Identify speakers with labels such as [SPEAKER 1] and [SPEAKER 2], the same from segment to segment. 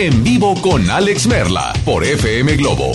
[SPEAKER 1] en vivo con Alex Merla por FM Globo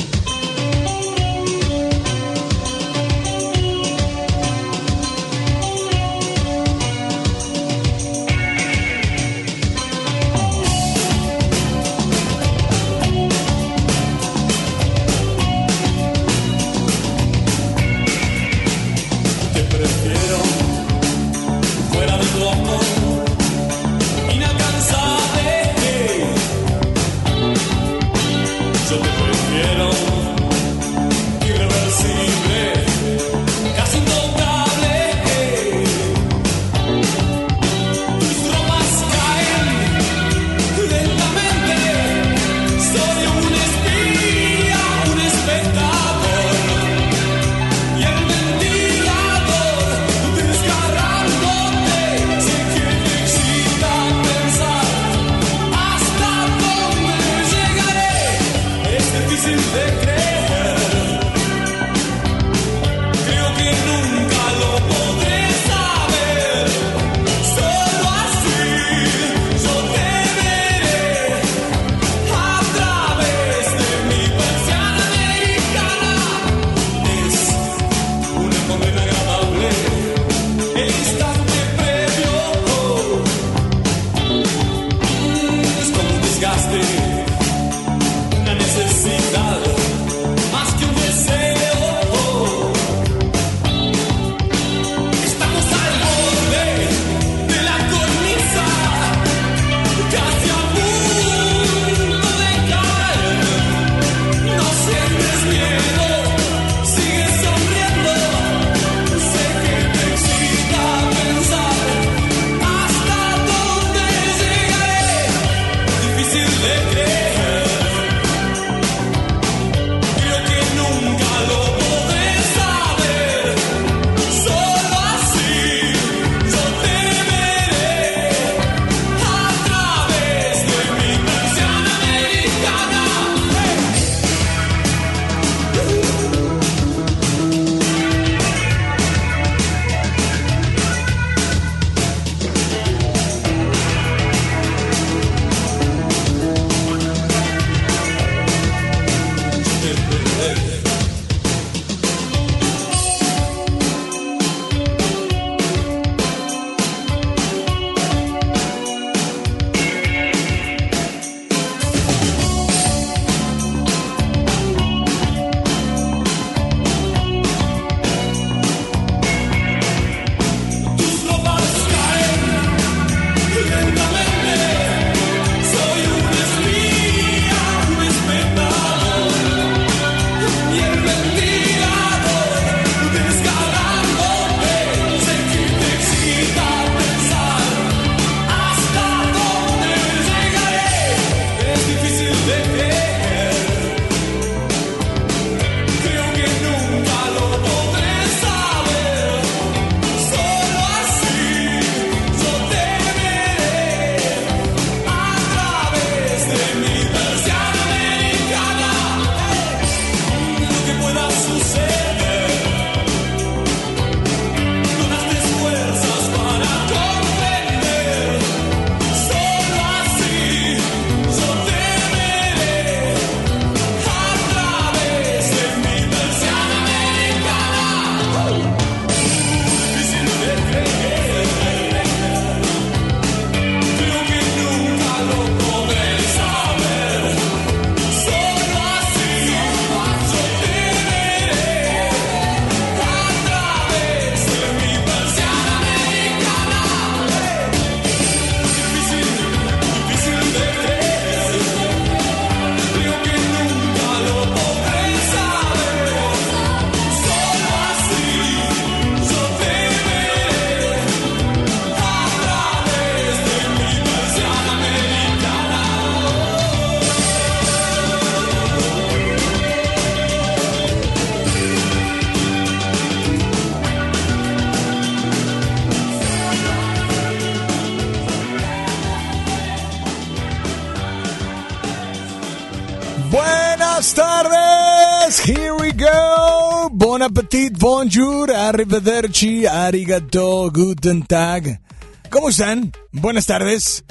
[SPEAKER 2] bonjour, arrivederci, arigato, guten tag. ¿Cómo están? Buenas tardes.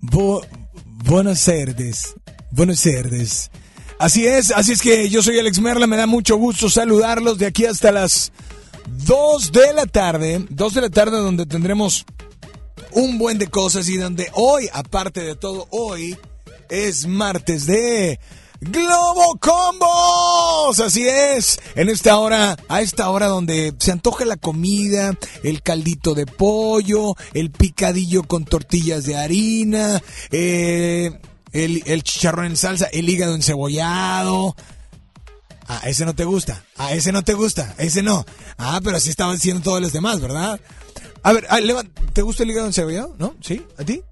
[SPEAKER 2] Bo buenas tardes. Buenas tardes. Así es, así es que yo soy Alex Merla, me da mucho gusto saludarlos de aquí hasta las 2 de la tarde. 2 de la tarde donde tendremos un buen de cosas y donde hoy, aparte de todo, hoy es martes de Globo Combos. Así es. En esta hora, a esta hora donde se antoja la comida, el caldito de pollo, el picadillo con tortillas de harina, eh, el, chicharrón en salsa, el hígado encebollado. Ah, ese no te gusta. Ah, ese no te gusta. Ese no. Ah, pero así estaban siendo todos los demás, ¿verdad? A ver, ah, ¿te gusta el hígado encebollado? ¿No? ¿Sí? ¿A ti?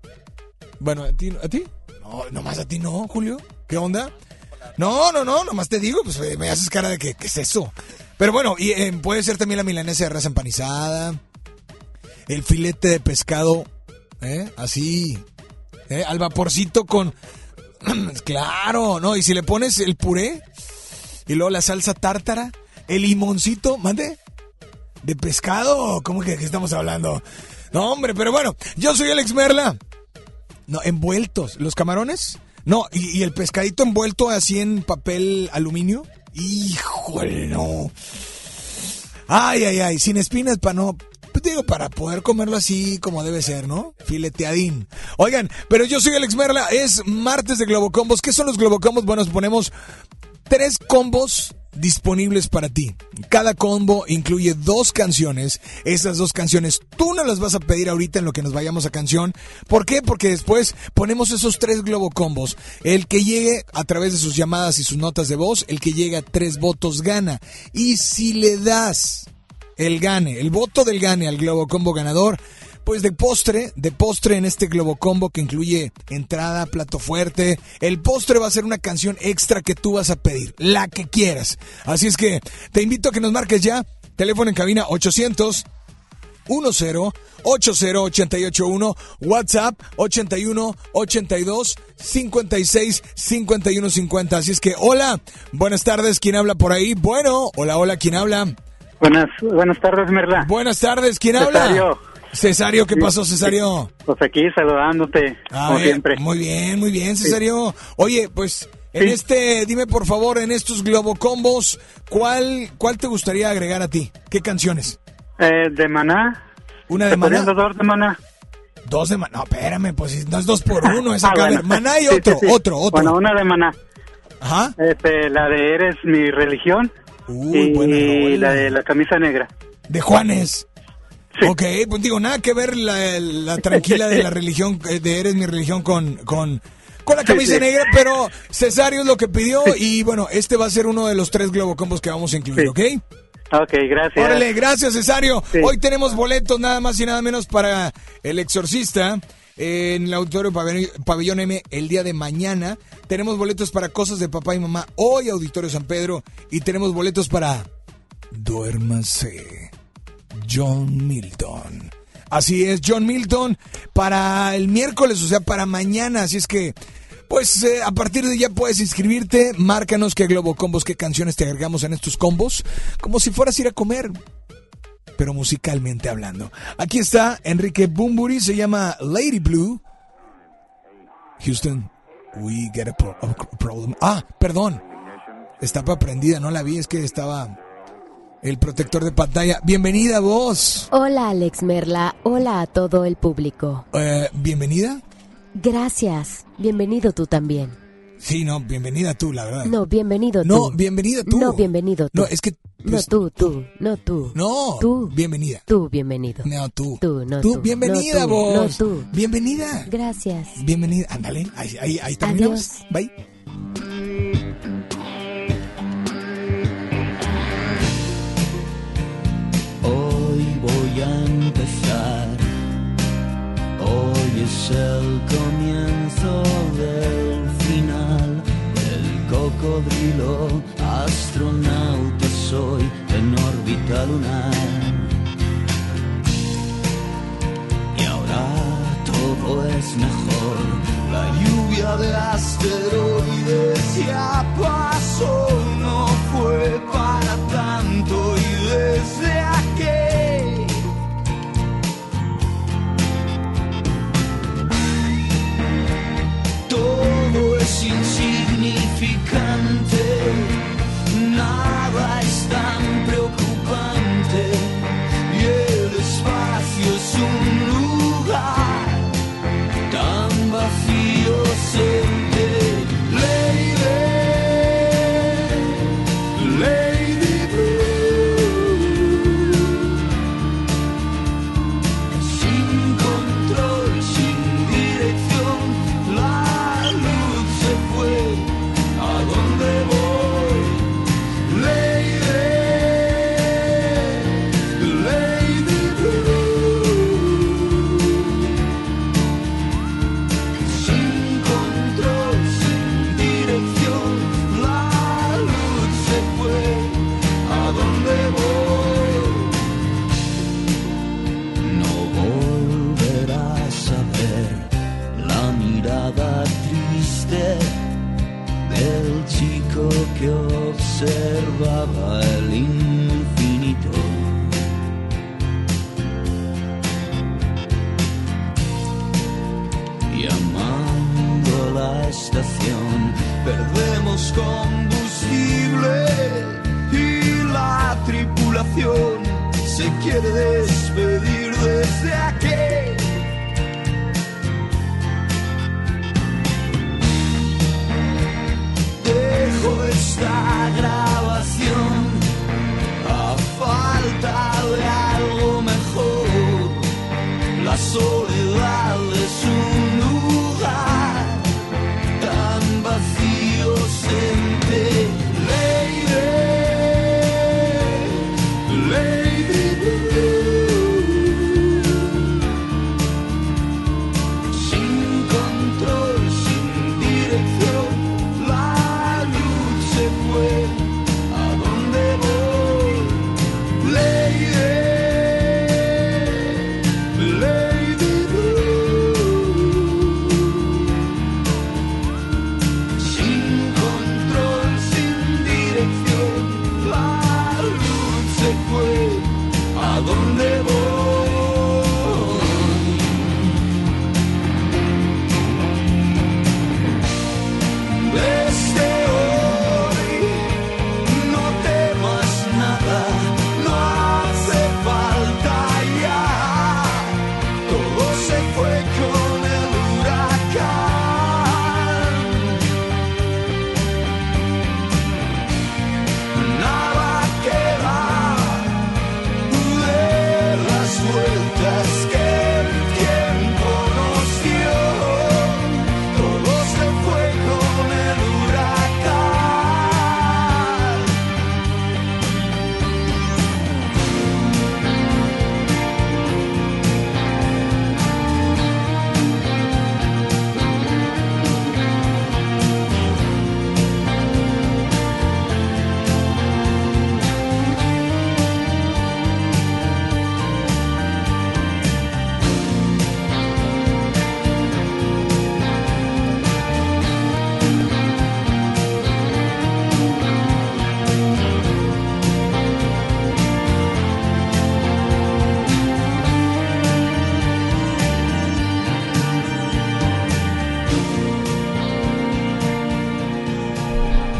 [SPEAKER 2] Bueno, ¿a ti? ¿A ti? No, nomás a ti no, Julio. ¿Qué onda? No, no, no, nomás te digo, pues me haces cara de que, ¿qué es eso? Pero bueno, y eh, puede ser también la milanesa de raza empanizada, el filete de pescado, ¿eh? Así, ¿eh? Al vaporcito con... claro, ¿no? Y si le pones el puré y luego la salsa tártara, el limoncito, mande, de pescado, ¿cómo que, que estamos hablando? No, hombre, pero bueno, yo soy Alex Merla. No, envueltos. ¿Los camarones? No, y, el pescadito envuelto así en papel aluminio. Híjole, no. Ay, ay, ay, sin espinas para no, pues digo, para poder comerlo así como debe ser, ¿no? Fileteadín. Oigan, pero yo soy Alex Merla, es martes de Globocombos. ¿Qué son los Globocombos? Bueno, nos ponemos tres combos disponibles para ti. Cada combo incluye dos canciones. Esas dos canciones tú no las vas a pedir ahorita en lo que nos vayamos a canción. ¿Por qué? Porque después ponemos esos tres globo combos. El que llegue a través de sus llamadas y sus notas de voz, el que llegue a tres votos gana. Y si le das el gane, el voto del gane al globo combo ganador, pues de postre, de postre en este Globo Combo que incluye entrada, plato fuerte. El postre va a ser una canción extra que tú vas a pedir, la que quieras. Así es que te invito a que nos marques ya. Teléfono en cabina 800 10 80881 WhatsApp 81 82 56 51 50. Así es que hola, buenas tardes, ¿quién habla por ahí? Bueno, hola, hola, ¿quién habla?
[SPEAKER 3] Buenas, buenas tardes, Merla.
[SPEAKER 2] Buenas tardes, ¿quién habla? Cesario, ¿qué pasó, Cesario?
[SPEAKER 3] Pues aquí saludándote, como siempre.
[SPEAKER 2] Muy bien, muy bien, Cesario. Oye, pues en este, dime por favor, en estos Globocombos, ¿cuál, ¿cuál te gustaría agregar a ti? ¿Qué canciones?
[SPEAKER 3] Eh, de Maná.
[SPEAKER 2] ¿Una de Maná?
[SPEAKER 3] Dos de Maná.
[SPEAKER 2] Dos de Maná. No, espérame, pues no es dos por uno, esa ah, Maná y otro, otro, otro.
[SPEAKER 3] Bueno, una de Maná. Ajá. Este, la de Eres mi religión. Uy, y la de la camisa negra.
[SPEAKER 2] De Juanes. Ok, pues digo, nada que ver la, tranquila de la religión, eh, de Eres mi religión con, con, con la camisa negra, pero Cesario es lo que pidió y bueno, este va a ser uno de los tres globocombos que vamos a incluir, ¿ok?
[SPEAKER 3] Ok, gracias.
[SPEAKER 2] Órale, gracias Cesario. Hoy tenemos boletos nada más y nada menos para El Exorcista en el Auditorio Pabellón M el día de mañana. Tenemos boletos para Cosas de Papá y Mamá hoy, Auditorio San Pedro. Y tenemos boletos para Duérmase John Milton. Así es, John Milton para el miércoles, o sea, para mañana. Así es que, pues eh, a partir de ya puedes inscribirte. Márcanos qué Globo Combos, qué canciones te agregamos en estos combos, como si fueras a ir a comer, pero musicalmente hablando. Aquí está Enrique Bumburi, se llama Lady Blue. Houston, we get a, problem. Ah, perdón. Estaba prendida, no la vi, es que estaba el protector de pantalla. Bienvenida vos.
[SPEAKER 4] Hola Alex Merla, hola a todo el público.
[SPEAKER 2] Eh, ¿Bienvenida?
[SPEAKER 4] Gracias, bienvenido tú también.
[SPEAKER 2] Sí, no, bienvenida tú, la verdad.
[SPEAKER 4] No, bienvenido tú.
[SPEAKER 2] No, bienvenida tú.
[SPEAKER 4] No, bienvenido tú.
[SPEAKER 2] No, es que...
[SPEAKER 4] no, pues, tú, tú, no tú.
[SPEAKER 2] No,
[SPEAKER 4] tú.
[SPEAKER 2] Bienvenida.
[SPEAKER 4] Tú, bienvenido.
[SPEAKER 2] No, tú.
[SPEAKER 4] Tú, no tú.
[SPEAKER 2] Tú, bienvenida vos.
[SPEAKER 4] No, tú.
[SPEAKER 2] Bienvenida.
[SPEAKER 4] Gracias.
[SPEAKER 2] Bienvenida. Ándale, ahí, ahí, ahí terminamos.
[SPEAKER 4] Adiós.
[SPEAKER 2] Bye.
[SPEAKER 5] Es el comienzo del final. El cocodrilo astronauta soy en órbita lunar. Y ahora todo es mejor
[SPEAKER 4] La lluvia de asteroides ya pasó, no fue para tanto y desde aquí Come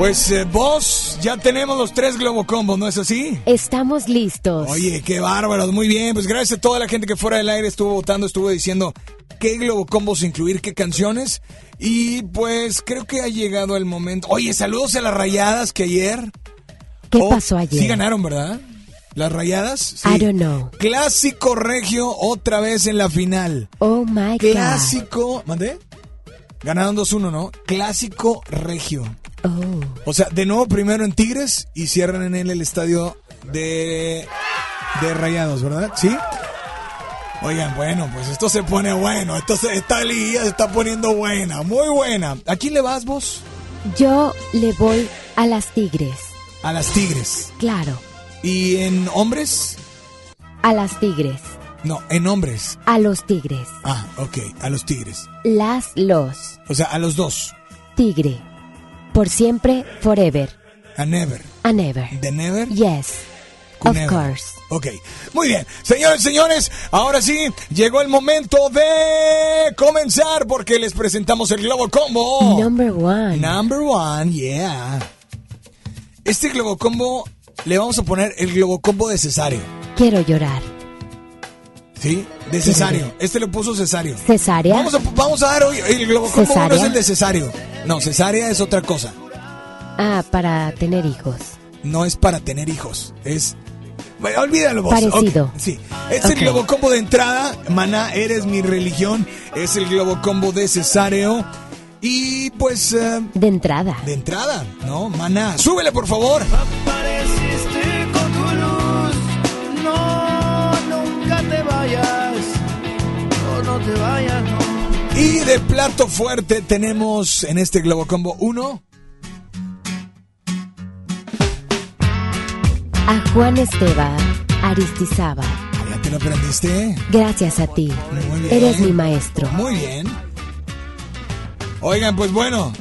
[SPEAKER 2] Pues eh, vos, ya tenemos los tres Globocombos, ¿no es así?
[SPEAKER 6] Estamos listos.
[SPEAKER 2] Oye, qué bárbaros, muy bien. Pues gracias a toda la gente que fuera del aire estuvo votando, estuvo diciendo qué Globocombos incluir, qué canciones. Y pues creo que ha llegado el momento. Oye, saludos a las rayadas que ayer.
[SPEAKER 6] ¿Qué
[SPEAKER 2] Oh,
[SPEAKER 6] pasó ayer?
[SPEAKER 2] Sí ganaron, ¿verdad? Las rayadas. Sí.
[SPEAKER 6] I don't know.
[SPEAKER 2] Clásico regio otra vez en la final.
[SPEAKER 6] Oh my God.
[SPEAKER 2] Clásico. ¿Mandé? Ganaron 2-1, ¿no? Clásico regio.
[SPEAKER 6] Oh.
[SPEAKER 2] O sea, de nuevo primero en Tigres y cierran en él el estadio de, de Rayados, ¿verdad? ¿Sí? Oigan, bueno, pues esto se pone bueno. Esto se, esta liga se está poniendo buena, muy buena. ¿A quién le vas vos?
[SPEAKER 6] Yo le voy a las Tigres.
[SPEAKER 2] A las Tigres.
[SPEAKER 6] Claro,
[SPEAKER 2] ¿Y en hombres?
[SPEAKER 6] a las Tigres.
[SPEAKER 2] No, en nombres.
[SPEAKER 6] A los tigres.
[SPEAKER 2] Ah, ok, a los tigres.
[SPEAKER 6] Las, los.
[SPEAKER 2] O sea, a los dos.
[SPEAKER 6] Tigre. Por siempre, forever.
[SPEAKER 2] A never.
[SPEAKER 6] A never.
[SPEAKER 2] The never.
[SPEAKER 6] Yes. Of
[SPEAKER 2] Never.
[SPEAKER 6] course.
[SPEAKER 2] Ok, muy bien. Señores, señores, ahora sí, llegó el momento de comenzar porque les presentamos el Globo Combo.
[SPEAKER 6] Number one.
[SPEAKER 2] Number one, yeah. Este Globo Combo le vamos a poner el Globo Combo de cesario.
[SPEAKER 6] Quiero llorar.
[SPEAKER 2] ¿Sí? De cesario. Este le puso cesario.
[SPEAKER 6] Cesárea.
[SPEAKER 2] Vamos a, vamos a dar hoy el Globo
[SPEAKER 6] ¿Cesárea?
[SPEAKER 2] es el de cesario. No, cesárea es otra cosa.
[SPEAKER 6] Ah, para tener hijos.
[SPEAKER 2] No es para tener hijos. Es. Bueno, olvídalo vos.
[SPEAKER 6] Parecido.
[SPEAKER 2] Ok, Sí. Es el. Globo Combo de entrada. Maná, eres mi religión. Es el Globo Combo de cesáreo. Y pues. eh,
[SPEAKER 6] De entrada.
[SPEAKER 2] de entrada, ¿no? Maná, súbele por favor.
[SPEAKER 5] Apareciste vayas. No, no te vayas, no.
[SPEAKER 2] Y de plato fuerte tenemos en este Globo Combo uno.
[SPEAKER 6] A Juan Esteba Aristizaba.
[SPEAKER 2] Ah, ¿Ya te lo aprendiste?
[SPEAKER 6] Gracias a ti.
[SPEAKER 2] Muy bien.
[SPEAKER 6] Eres mi maestro.
[SPEAKER 2] Muy bien. Oigan, pues bueno.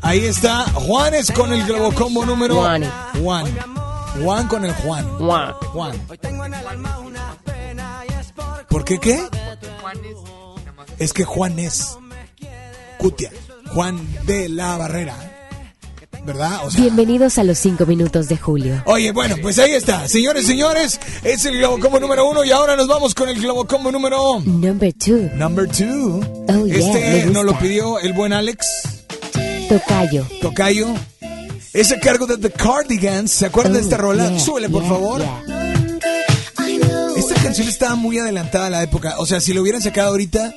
[SPEAKER 2] Ahí está Juanes con el Globo Combo número
[SPEAKER 6] Juani.
[SPEAKER 2] Juan. Juan con el Juan.
[SPEAKER 6] Juan.
[SPEAKER 2] Juan. ¿Por qué qué? Es que Juan es Cutia. Juan de la Barrera. ¿Verdad? O sea,
[SPEAKER 6] Bienvenidos a los cinco minutos de julio.
[SPEAKER 2] Oye, bueno, pues ahí está. Señores, señores, es el Globo Combo número uno y ahora nos vamos con el Globo Combo número
[SPEAKER 6] Number two.
[SPEAKER 2] number two.
[SPEAKER 6] Oh, yeah,
[SPEAKER 2] este nos lo pidió el buen Alex
[SPEAKER 6] Tocayo.
[SPEAKER 2] Tocayo. Es a cargo de The Cardigans. ¿Se acuerdan de
[SPEAKER 6] Oh,
[SPEAKER 2] esta rola?
[SPEAKER 6] yeah,
[SPEAKER 2] Súbele, por
[SPEAKER 6] yeah,
[SPEAKER 2] favor. Canción estaba muy adelantada a la época. O sea, si lo hubieran sacado ahorita,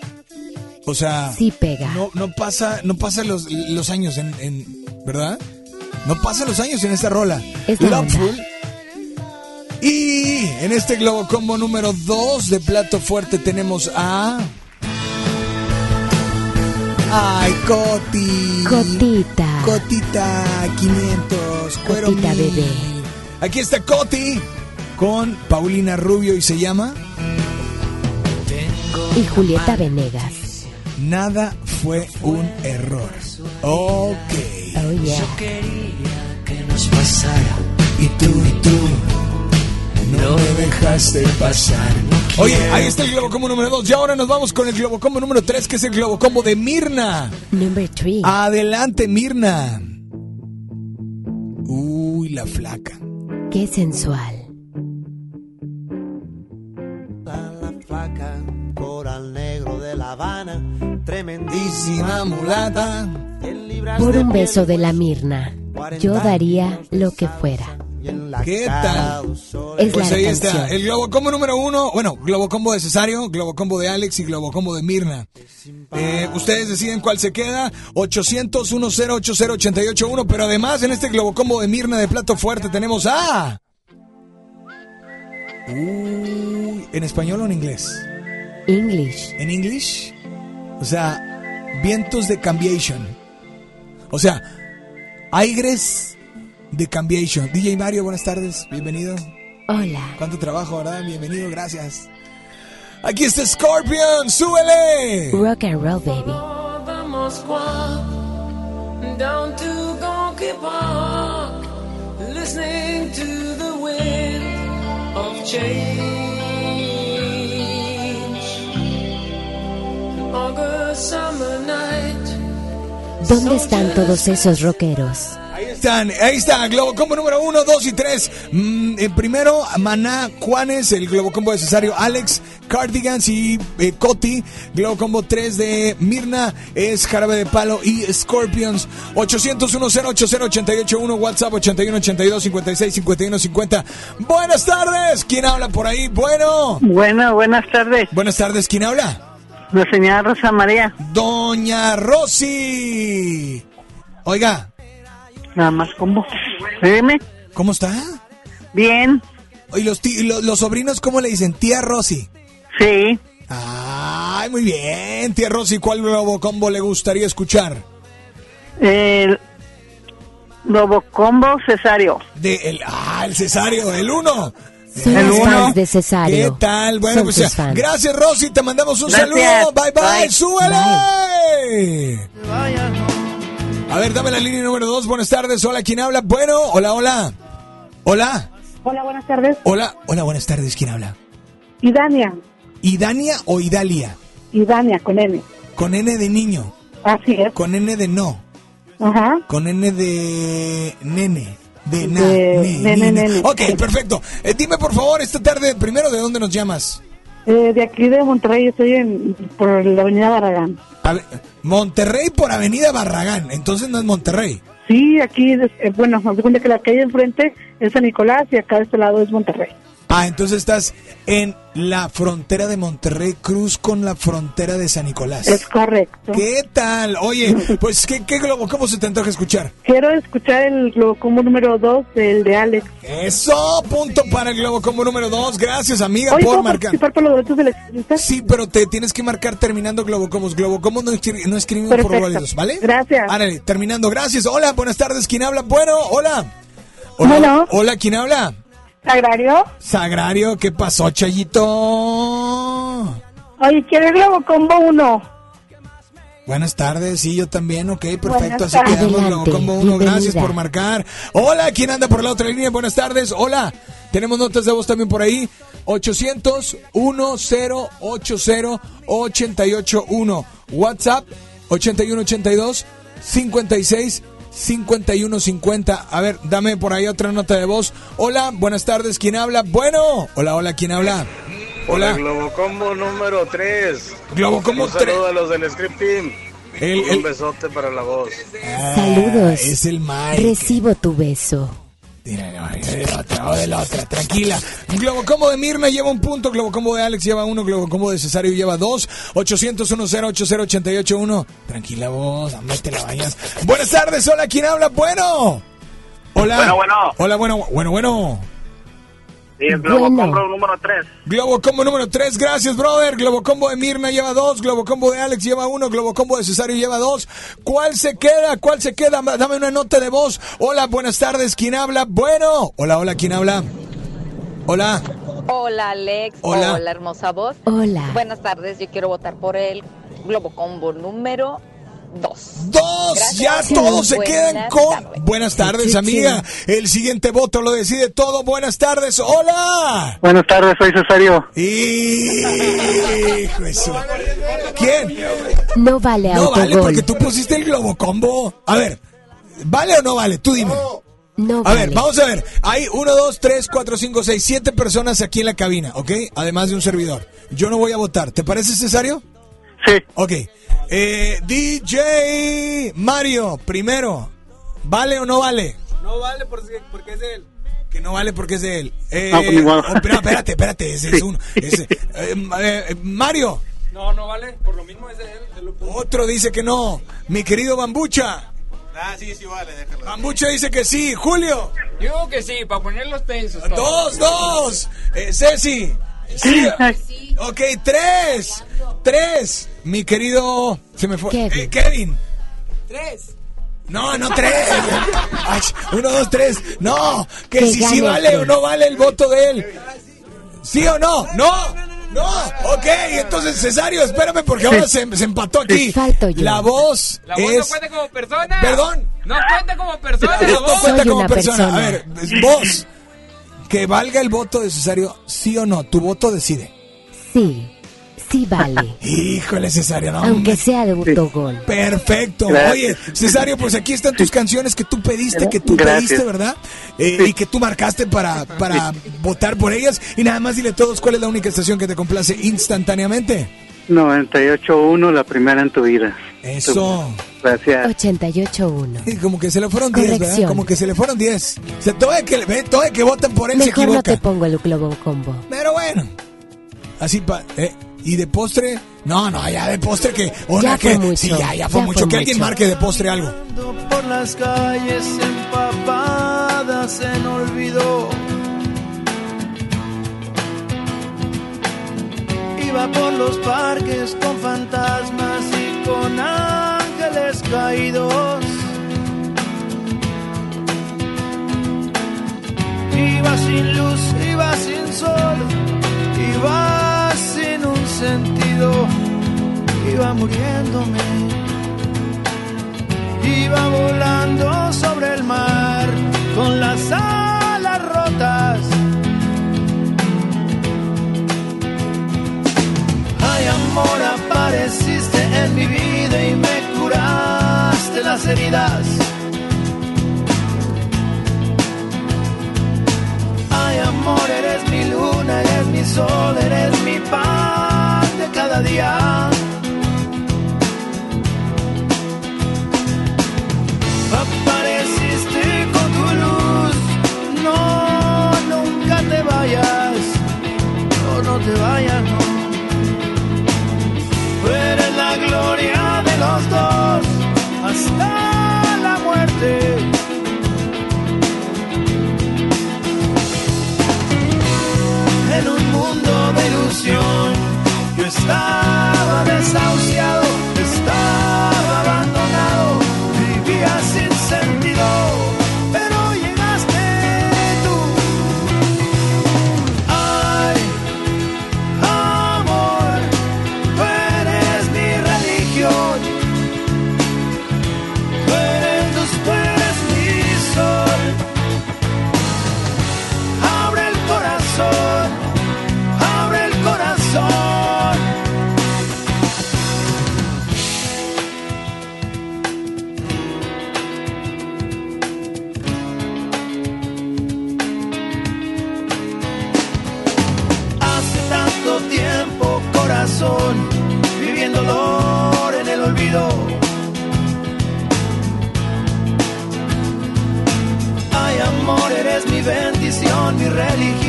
[SPEAKER 2] o sea,
[SPEAKER 6] Sí pega.
[SPEAKER 2] no, no pasa, no pasa los, los años en, en- ¿verdad? No pasan los años en esta rola.
[SPEAKER 6] Es.
[SPEAKER 2] Loveful. Y en este Globo Combo número 2 de plato fuerte tenemos a. Ay, Coti.
[SPEAKER 6] Cotita.
[SPEAKER 2] Cotita 500. Cuero
[SPEAKER 6] Cotita
[SPEAKER 2] mil.
[SPEAKER 6] bebé.
[SPEAKER 2] Aquí está Coti con Paulina Rubio y se llama
[SPEAKER 6] Y Julieta Venegas.
[SPEAKER 2] Nada fue un error. Ok.
[SPEAKER 6] Oh, yeah.
[SPEAKER 5] Que nos pasara.
[SPEAKER 2] Y tú, y tú, no me dejaste pasar. Oye, ahí está el Globo Combo número 2. Y ahora nos vamos con el Globo Combo número 3, que es el Globo Combo de Mirna.
[SPEAKER 6] Number three.
[SPEAKER 2] Adelante, Mirna. Uy, la flaca.
[SPEAKER 6] Qué sensual.
[SPEAKER 7] Habana, tremendísima
[SPEAKER 2] Dísima mulata.
[SPEAKER 6] Por un beso de la
[SPEAKER 7] gris,
[SPEAKER 6] Mirna, yo daría lo que fuera.
[SPEAKER 2] ¿Qué tal?
[SPEAKER 6] Es
[SPEAKER 2] Pues
[SPEAKER 6] la
[SPEAKER 2] ahí
[SPEAKER 6] canción.
[SPEAKER 2] está, el Globo Combo número uno, bueno, Globo Combo de Cesario, Globo Combo de Alex y Globo Combo de Mirna. Eh, ustedes deciden cuál se queda, 800 10 80 881 pero además en este Globo Combo de Mirna de Plato Fuerte tenemos a... Uy, ¿en español o en inglés?
[SPEAKER 6] English.
[SPEAKER 2] ¿En English? O sea, vientos de cambiation. O sea, aires de cambiation. DJ Mario, buenas tardes, bienvenido.
[SPEAKER 6] Hola.
[SPEAKER 2] Cuánto trabajo, ¿verdad? Bienvenido, gracias. Aquí está Scorpion, súbele.
[SPEAKER 6] Rock and roll, baby.
[SPEAKER 8] down to Gonky Park, listening to the wind of change.
[SPEAKER 6] ¿Dónde están todos esos rockeros?
[SPEAKER 2] Ahí están, ahí está, Globo Combo número uno, dos y tres. Mm, eh, primero, Maná, Juanes, el Globo Combo de Cesario, Alex, Cardigans y eh, Coti. Globo Combo 3 de Mirna es Jarabe de Palo y Scorpions. 800 10 80 881 WhatsApp 81 82 56 51 50. Buenas tardes, ¿quién habla por ahí? Bueno.
[SPEAKER 3] Bueno, buenas tardes.
[SPEAKER 2] Buenas tardes, ¿quién habla?
[SPEAKER 3] La señora Rosa María.
[SPEAKER 2] Doña Rosy. Oiga,
[SPEAKER 3] Nada más combo. Dime.
[SPEAKER 2] ¿cómo está?
[SPEAKER 3] Bien.
[SPEAKER 2] ¿Y los, ti- lo- los sobrinos cómo le dicen? Tía Rosy.
[SPEAKER 3] Sí.
[SPEAKER 2] Ay, muy bien, tía Rosy. ¿Cuál nuevo combo le gustaría escuchar?
[SPEAKER 3] El Lobo Combo Cesario.
[SPEAKER 2] De el, ah, el cesario, el uno.
[SPEAKER 4] Son
[SPEAKER 3] El uno.
[SPEAKER 4] fans de Cesario.
[SPEAKER 2] ¿Qué tal? Bueno,
[SPEAKER 4] Son
[SPEAKER 2] pues
[SPEAKER 4] tus
[SPEAKER 2] ya.
[SPEAKER 4] fans.
[SPEAKER 2] Gracias, Rosy. Te mandamos un
[SPEAKER 3] Gracias.
[SPEAKER 2] saludo. Bye, bye.
[SPEAKER 3] Bye.
[SPEAKER 2] ¡Súbele! A ver, dame la línea número dos. Buenas tardes. Hola, ¿quién habla? Bueno, hola, hola. Hola.
[SPEAKER 9] Hola, buenas tardes.
[SPEAKER 2] Hola. Hola, buenas tardes. ¿Quién habla?
[SPEAKER 9] Idania.
[SPEAKER 2] ¿Idania o Idalia?
[SPEAKER 9] Idania, con N.
[SPEAKER 2] Con N de niño.
[SPEAKER 9] Así es.
[SPEAKER 2] Con N de no.
[SPEAKER 9] Ajá.
[SPEAKER 2] Con N de nene. De na.
[SPEAKER 9] De
[SPEAKER 2] ne. Ok, perfecto. Eh, dime, por favor, esta tarde, primero, ¿de dónde nos llamas?
[SPEAKER 9] Eh, de aquí de Monterrey, estoy en, por la avenida Barragán.
[SPEAKER 2] A ver, Monterrey por Avenida Barragán. Entonces no es Monterrey.
[SPEAKER 9] Sí, aquí, eh, bueno, me cuenta que la calle enfrente es San Nicolás y acá de este lado es Monterrey.
[SPEAKER 2] Ah, entonces estás en la frontera de Monterrey Cruz con la frontera de San Nicolás.
[SPEAKER 9] Es correcto.
[SPEAKER 2] ¿Qué tal? Oye, pues, ¿qué, qué globo? ¿Cómo se te antoja escuchar?
[SPEAKER 9] Quiero escuchar el como número 2 del de Alex.
[SPEAKER 2] Eso, punto para el globo como número dos. Gracias, amiga,
[SPEAKER 9] Oye,
[SPEAKER 2] por
[SPEAKER 9] ¿puedo
[SPEAKER 2] marcar.
[SPEAKER 9] participar por los del electricista?
[SPEAKER 2] Sí, pero te tienes que marcar terminando Globocomos. Globocomos no, escri- no escribimos por
[SPEAKER 9] Perfecto.
[SPEAKER 2] válidos, ¿vale?
[SPEAKER 9] Gracias.
[SPEAKER 2] Árale, terminando. Gracias. Hola, buenas tardes. ¿Quién habla? Bueno, hola. Hola,
[SPEAKER 9] Bueno.
[SPEAKER 2] hola ¿quién habla?
[SPEAKER 9] ¿Sagrario?
[SPEAKER 2] Sagrario, ¿qué pasó, Chayito?
[SPEAKER 9] Oye, quiero el Globo Combo 1.
[SPEAKER 2] Buenas tardes, sí, yo también, ok, perfecto,
[SPEAKER 9] Buenas
[SPEAKER 2] así
[SPEAKER 9] tardes.
[SPEAKER 2] quedamos,
[SPEAKER 4] Adelante,
[SPEAKER 2] Globocombo 1, gracias por marcar. Hola, ¿quién anda por la otra línea? Buenas tardes, hola, tenemos notas de voz también por ahí, 800-1080-881, WhatsApp, 8182-56-5150. A ver, dame por ahí otra nota de voz. Hola, buenas tardes, ¿quién habla? Bueno, hola, hola, ¿quién habla? Hola,
[SPEAKER 10] Globocombo número 3.
[SPEAKER 2] Globocombo
[SPEAKER 10] Un
[SPEAKER 2] 3.
[SPEAKER 10] saludo a los del Script Team.
[SPEAKER 2] El-
[SPEAKER 10] Un besote para la voz.
[SPEAKER 4] Saludos.
[SPEAKER 2] Ah, Es el Mike.
[SPEAKER 4] Recibo tu beso.
[SPEAKER 2] Otra, de la otra, tranquila. Globocombo de Mirna lleva un punto, Globocombo de Alex lleva uno, Globocombo de Cesario lleva dos, 800 10 80 88 1. Tranquila vos, hombre, te la bañas. Buenas tardes, hola, ¿quién habla? Bueno. Hola.
[SPEAKER 10] Bueno, bueno.
[SPEAKER 2] Hola, bueno, bueno, bueno.
[SPEAKER 10] Sí, el
[SPEAKER 4] Bueno.
[SPEAKER 10] Globocombo número 3.
[SPEAKER 2] Globocombo número 3, gracias, brother. Globocombo de Mirna lleva dos, Globocombo de Alex lleva uno, Globocombo de Cesario lleva dos. ¿Cuál se queda? ¿Cuál se queda? Dame una nota de voz. Hola, buenas tardes, ¿quién habla? Bueno. Hola, hola, ¿quién habla? Hola.
[SPEAKER 11] Hola Alex,
[SPEAKER 2] Hola.
[SPEAKER 11] hola, hermosa voz.
[SPEAKER 4] Hola.
[SPEAKER 11] Buenas tardes, yo quiero votar por el Globocombo número 2.
[SPEAKER 2] Dos,
[SPEAKER 11] Gracias.
[SPEAKER 2] ya todos se quedan con... Buenas tardes,
[SPEAKER 4] Chichi.
[SPEAKER 2] amiga. El siguiente voto lo decide todo. Buenas tardes, hola.
[SPEAKER 3] Buenas tardes, soy Cesario.
[SPEAKER 2] Hijo de su- ¿Quién?
[SPEAKER 4] No vale
[SPEAKER 2] No vale porque tú pusiste el globo combo. A ver, ¿vale o no vale? Tú dime.
[SPEAKER 4] No
[SPEAKER 2] A
[SPEAKER 4] vale.
[SPEAKER 2] ver, vamos a ver. Hay uno, dos, tres, cuatro, cinco, seis, siete personas aquí en la cabina, ¿ok? Además de un servidor. Yo no voy a votar. ¿Te parece, Cesario?
[SPEAKER 3] Sí.
[SPEAKER 2] Ok. Eh, DJ Mario, primero. ¿Vale o no vale?
[SPEAKER 12] No vale porque, porque es de él.
[SPEAKER 2] Que no vale porque es de él. Eh,
[SPEAKER 3] No, pues
[SPEAKER 2] oh, pero espérate, espérate, ese es uno. ese. Eh, eh, Mario,
[SPEAKER 12] No, no vale. Por lo mismo es de él. lo
[SPEAKER 2] otro dice que no. Mi querido Bambucha.
[SPEAKER 12] Ah, sí, sí vale, déjalo.
[SPEAKER 2] Bambucha dice que sí. Julio.
[SPEAKER 12] Digo que sí, para ponerlos tensos.
[SPEAKER 2] Dos, dos. Eh, Ceci. Sí. Ok, tres. Tres. Mi querido. Se me fue.
[SPEAKER 4] Kevin.
[SPEAKER 2] Eh, Kevin.
[SPEAKER 12] Tres.
[SPEAKER 2] No, no tres. Ay, uno, dos, tres. No. Que,
[SPEAKER 4] Que
[SPEAKER 2] si sí
[SPEAKER 4] gane
[SPEAKER 2] vale o no vale el voto de él. ¿Sí o no? No. No. Ok, entonces Cesario, espérame porque ahora se, se empató aquí.
[SPEAKER 4] Falto yo.
[SPEAKER 2] La voz
[SPEAKER 12] La voz no
[SPEAKER 2] es.
[SPEAKER 12] cuenta como persona.
[SPEAKER 2] Perdón.
[SPEAKER 12] No cuenta como persona la
[SPEAKER 2] No
[SPEAKER 12] voz.
[SPEAKER 2] cuenta
[SPEAKER 4] Soy
[SPEAKER 2] como persona.
[SPEAKER 4] persona.
[SPEAKER 2] A ver, vos. Que valga el voto de Cesario, sí o no. Tu voto decide.
[SPEAKER 4] Sí, sí vale.
[SPEAKER 2] Híjole, Cesario, no.
[SPEAKER 4] Aunque
[SPEAKER 2] hombre.
[SPEAKER 4] sea de autogol.
[SPEAKER 2] Perfecto.
[SPEAKER 3] Gracias.
[SPEAKER 2] Oye, Cesario, pues aquí están tus canciones que tú pediste, que tú
[SPEAKER 3] Gracias.
[SPEAKER 2] pediste, ¿verdad? Eh, Y que tú marcaste para, para votar por ellas. Y nada más dile a todos cuál es la única estación que te complace instantáneamente.
[SPEAKER 3] 98.1, la primera en tu vida.
[SPEAKER 2] Eso.
[SPEAKER 3] Gracias.
[SPEAKER 4] 88.1.
[SPEAKER 2] Y como que se le fueron 10, ¿verdad? Como que se le fueron 10. O sea, todo el que, todo el que voten por él se
[SPEAKER 4] Mejor no
[SPEAKER 2] equivoca.
[SPEAKER 4] te pongo el globo combo.
[SPEAKER 2] Pero bueno. Así pa, eh, y de postre, no, no, ya de postre que una
[SPEAKER 4] Ya fue
[SPEAKER 2] que
[SPEAKER 4] mucho,
[SPEAKER 2] sí, ya, ya fue
[SPEAKER 4] ya
[SPEAKER 2] mucho
[SPEAKER 4] fue
[SPEAKER 2] que alguien
[SPEAKER 4] mucho.
[SPEAKER 2] marque de postre algo.
[SPEAKER 5] por las calles empapadas en olvido. iba por los parques con fantasmas y con ángeles caídos. Iba sin luz, iba sin sol, iba sin un sentido, iba muriéndome. Iba volando sobre el mar con las alas amor apareciste en mi vida y me curaste las heridas. Ay amor, eres mi luna, eres mi sol, eres mi pan de cada día. Apareciste con tu luz, no, nunca te vayas, no, no te vayas.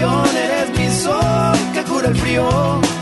[SPEAKER 5] eres mi sol que cura el frío.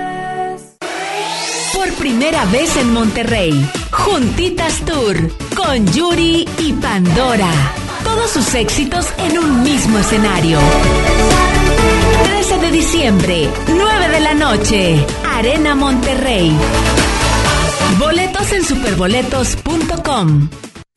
[SPEAKER 13] Por primera vez en Monterrey, Juntitas Tour, con Yuri y Pandora. Todos sus éxitos en un mismo escenario. 13 de diciembre, 9 de la noche, Arena Monterrey. Boletos en superboletos.com.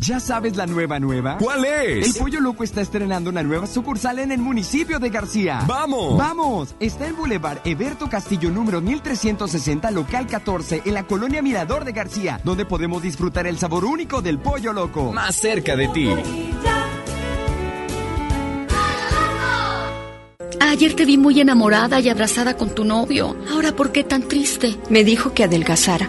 [SPEAKER 14] ¿Ya sabes la nueva nueva?
[SPEAKER 15] ¿Cuál es?
[SPEAKER 14] El Pollo Loco está estrenando una nueva sucursal en el municipio de García.
[SPEAKER 15] ¡Vamos!
[SPEAKER 14] ¡Vamos! Está en Boulevard Eberto Castillo número 1360, local 14, en la colonia Mirador de García, donde podemos disfrutar el sabor único del Pollo Loco.
[SPEAKER 15] Más cerca de ti.
[SPEAKER 16] Ayer te vi muy enamorada y abrazada con tu novio. Ahora, ¿por qué tan triste?
[SPEAKER 17] Me dijo que adelgazara.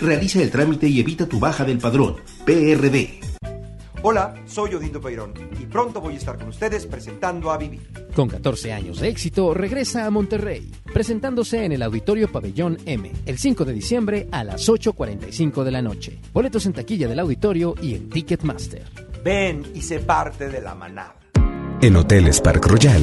[SPEAKER 18] Realiza el trámite y evita tu baja del padrón. PRD.
[SPEAKER 19] Hola, soy Odindo Peirón y pronto voy a estar con ustedes presentando a Vivir.
[SPEAKER 20] Con 14 años de éxito, regresa a Monterrey, presentándose en el Auditorio Pabellón M, el 5 de diciembre a las 8.45 de la noche. Boletos en taquilla del auditorio y en Ticketmaster.
[SPEAKER 19] Ven y sé parte de la manada.
[SPEAKER 21] En Hoteles Park Royal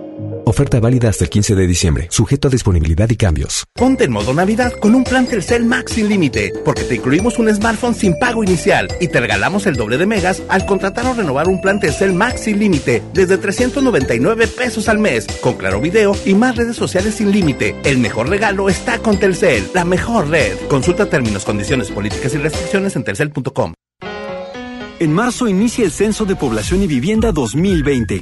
[SPEAKER 21] Oferta válida hasta el 15 de diciembre, sujeto a disponibilidad y cambios.
[SPEAKER 22] Ponte en modo Navidad con un plan Telcel Max sin límite, porque te incluimos un smartphone sin pago inicial y te regalamos el doble de megas al contratar o renovar un plan Telcel Max sin límite desde 399 pesos al mes, con claro video y más redes sociales sin límite. El mejor regalo está con Telcel, la mejor red. Consulta términos, condiciones, políticas y restricciones en telcel.com.
[SPEAKER 23] En marzo inicia el Censo de Población y Vivienda 2020.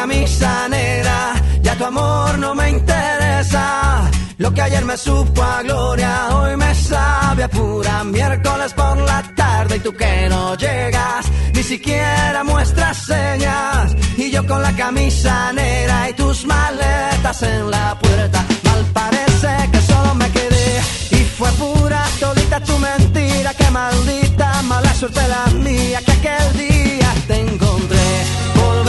[SPEAKER 7] Camisa negra, ya tu amor no me interesa. Lo que ayer me supo a gloria, hoy me sabe a pura miércoles por la tarde. Y tú que no llegas, ni siquiera muestras señas. Y yo con la camisa negra y tus maletas en la puerta, mal parece que solo me quedé. Y fue pura todita tu mentira, que maldita mala suerte la mía que aquel día te encontré. Por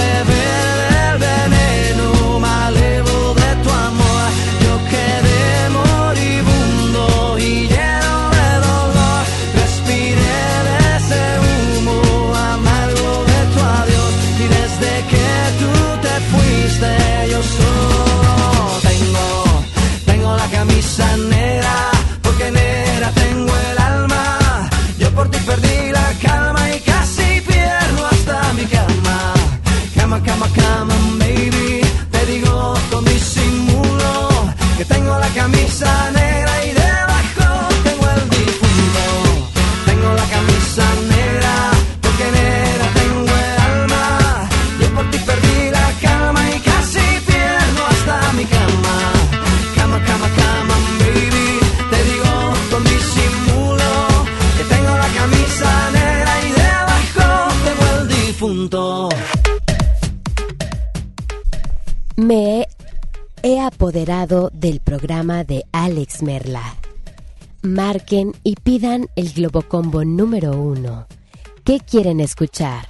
[SPEAKER 7] camisa
[SPEAKER 6] del programa de Alex Merla. Marquen y pidan el Globocombo número uno. ¿Qué quieren escuchar?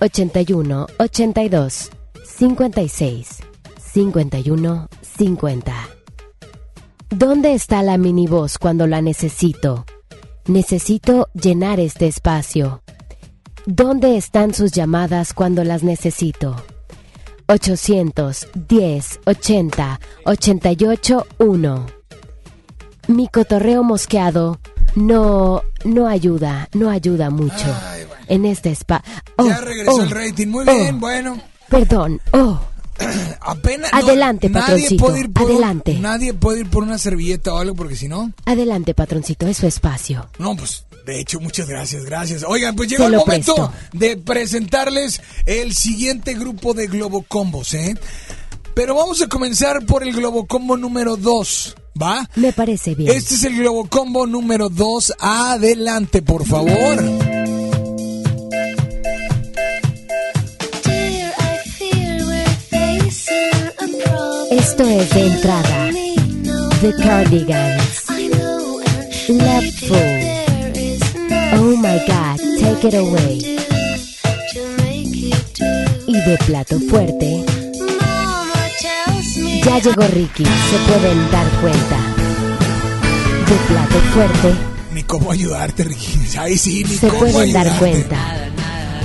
[SPEAKER 6] 81 82 56 51 50. ¿Dónde está la mini voz cuando la necesito? Necesito llenar este espacio. ¿Dónde están sus llamadas cuando las necesito? 810 80 88 1. Mi cotorreo mosqueado no no ayuda, no ayuda mucho en este spa. Oh,
[SPEAKER 2] ya regresó
[SPEAKER 6] oh,
[SPEAKER 2] el rating. Muy
[SPEAKER 6] oh.
[SPEAKER 2] bien, bueno.
[SPEAKER 6] Perdón. Oh,
[SPEAKER 2] Apenas. no,
[SPEAKER 6] Adelante,
[SPEAKER 2] nadie
[SPEAKER 6] patroncito,
[SPEAKER 2] puede ir por un-
[SPEAKER 6] adelante.
[SPEAKER 2] nadie puede ir por una servilleta o algo porque si no.
[SPEAKER 6] adelante, patroncito, es su espacio.
[SPEAKER 2] No, pues de hecho, muchas gracias, gracias. Oigan, pues llegó
[SPEAKER 6] Se
[SPEAKER 2] el momento
[SPEAKER 6] presto.
[SPEAKER 2] de presentarles el siguiente grupo de Globocombos, ¿eh? Pero vamos a comenzar por el Globocombo número 2, ¿va?
[SPEAKER 6] Me parece bien.
[SPEAKER 2] Este es el Globocombo número 2. Adelante, por favor.
[SPEAKER 6] Esto es de entrada. The Cardigans. Loveful. Oh my god, take it away. Y de plato fuerte. Ya llegó Ricky, se pueden dar cuenta. De plato fuerte,
[SPEAKER 2] Ni cómo ayudarte, Ricky. Ahí sí, ni
[SPEAKER 6] se
[SPEAKER 2] cómo
[SPEAKER 6] pueden dar cuenta.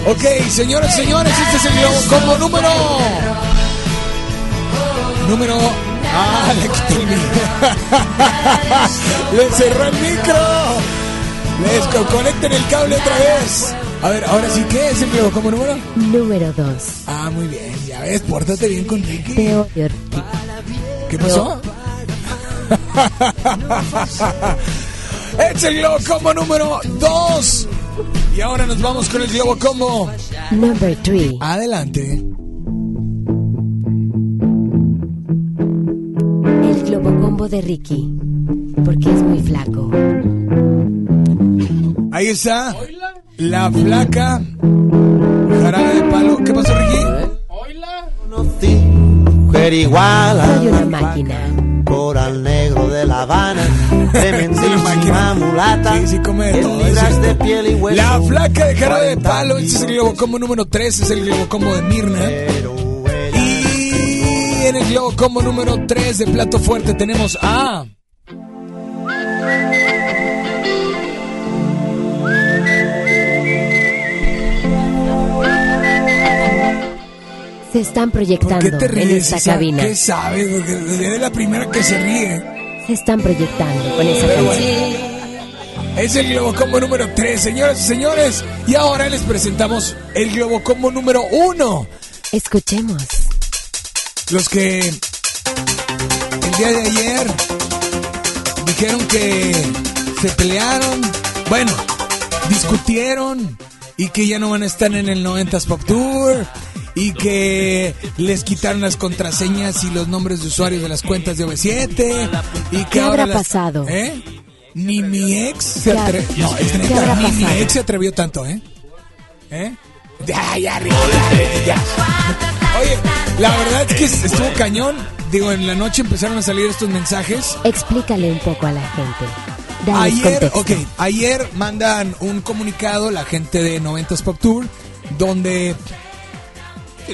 [SPEAKER 2] Ok, señoras y señores, este es el Globocombo número. Número. Ah, le quité el micro. le cerró el micro. Les co- conecten el cable otra vez. A ver, ahora sí, ¿qué es el globo como número?
[SPEAKER 6] Número 2.
[SPEAKER 2] Ah, muy bien. Ya ves, pórtate bien con Ricky.
[SPEAKER 6] Te odio, Ricky.
[SPEAKER 2] ¿Qué pasó? es el globo combo número 2. Y ahora nos vamos con el globo combo.
[SPEAKER 6] Number 3.
[SPEAKER 2] Adelante.
[SPEAKER 6] Combo de Ricky. Porque es muy flaco.
[SPEAKER 2] Ahí está. La flaca. Jarabe de palo. ¿Qué pasó, Ricky?
[SPEAKER 7] Mujer igual
[SPEAKER 6] Soy una máquina.
[SPEAKER 7] Coral negro de La Habana, tremendísima mulata,
[SPEAKER 2] Sí, sí, come de
[SPEAKER 7] en
[SPEAKER 2] todo, es
[SPEAKER 7] de piel y hueso.
[SPEAKER 2] La flaca de jarabe de
[SPEAKER 7] 40
[SPEAKER 2] palo. Este es el globo combo número 3. Es el globo combo de Mirna. En el globo combo número 3 de plato fuerte tenemos a.
[SPEAKER 6] Se están
[SPEAKER 2] ¿Por
[SPEAKER 6] proyectando
[SPEAKER 2] qué te
[SPEAKER 6] en
[SPEAKER 2] ríes?
[SPEAKER 6] esta
[SPEAKER 2] Isa?
[SPEAKER 6] cabina.
[SPEAKER 2] ¿Qué sabes? Porque eres la primera que se ríe.
[SPEAKER 6] Se están proyectando con esa
[SPEAKER 2] Pero
[SPEAKER 6] canción.
[SPEAKER 2] Es el Globo Combo número 3, señoras y señores. Y ahora les presentamos el Globo Combo número 1.
[SPEAKER 6] Escuchemos.
[SPEAKER 2] Los que el día de ayer dijeron que se pelearon, bueno, discutieron y que ya no van a estar en el 90s Pop Tour y que les quitaron las contraseñas y los nombres de usuarios de las cuentas de OV7 y que
[SPEAKER 6] ¿Qué
[SPEAKER 2] ahora
[SPEAKER 6] habrá
[SPEAKER 2] las-
[SPEAKER 6] pasado?
[SPEAKER 2] ¿Eh? Ni mi ex se
[SPEAKER 6] ¿Qué ha-
[SPEAKER 2] atrevió. No, es
[SPEAKER 6] ¿Qué
[SPEAKER 2] neta,
[SPEAKER 6] habrá
[SPEAKER 2] ni mi ex se atrevió tanto, ¿eh? ¿Eh? Ya, ya, ya, ya. Oye, la verdad es que estuvo cañón. Digo, en la noche empezaron a salir estos mensajes.
[SPEAKER 6] Explícale un poco a la gente.
[SPEAKER 2] Ayer,
[SPEAKER 6] contexto.
[SPEAKER 2] ok, ayer mandan un comunicado la gente de 90s Pop Tour donde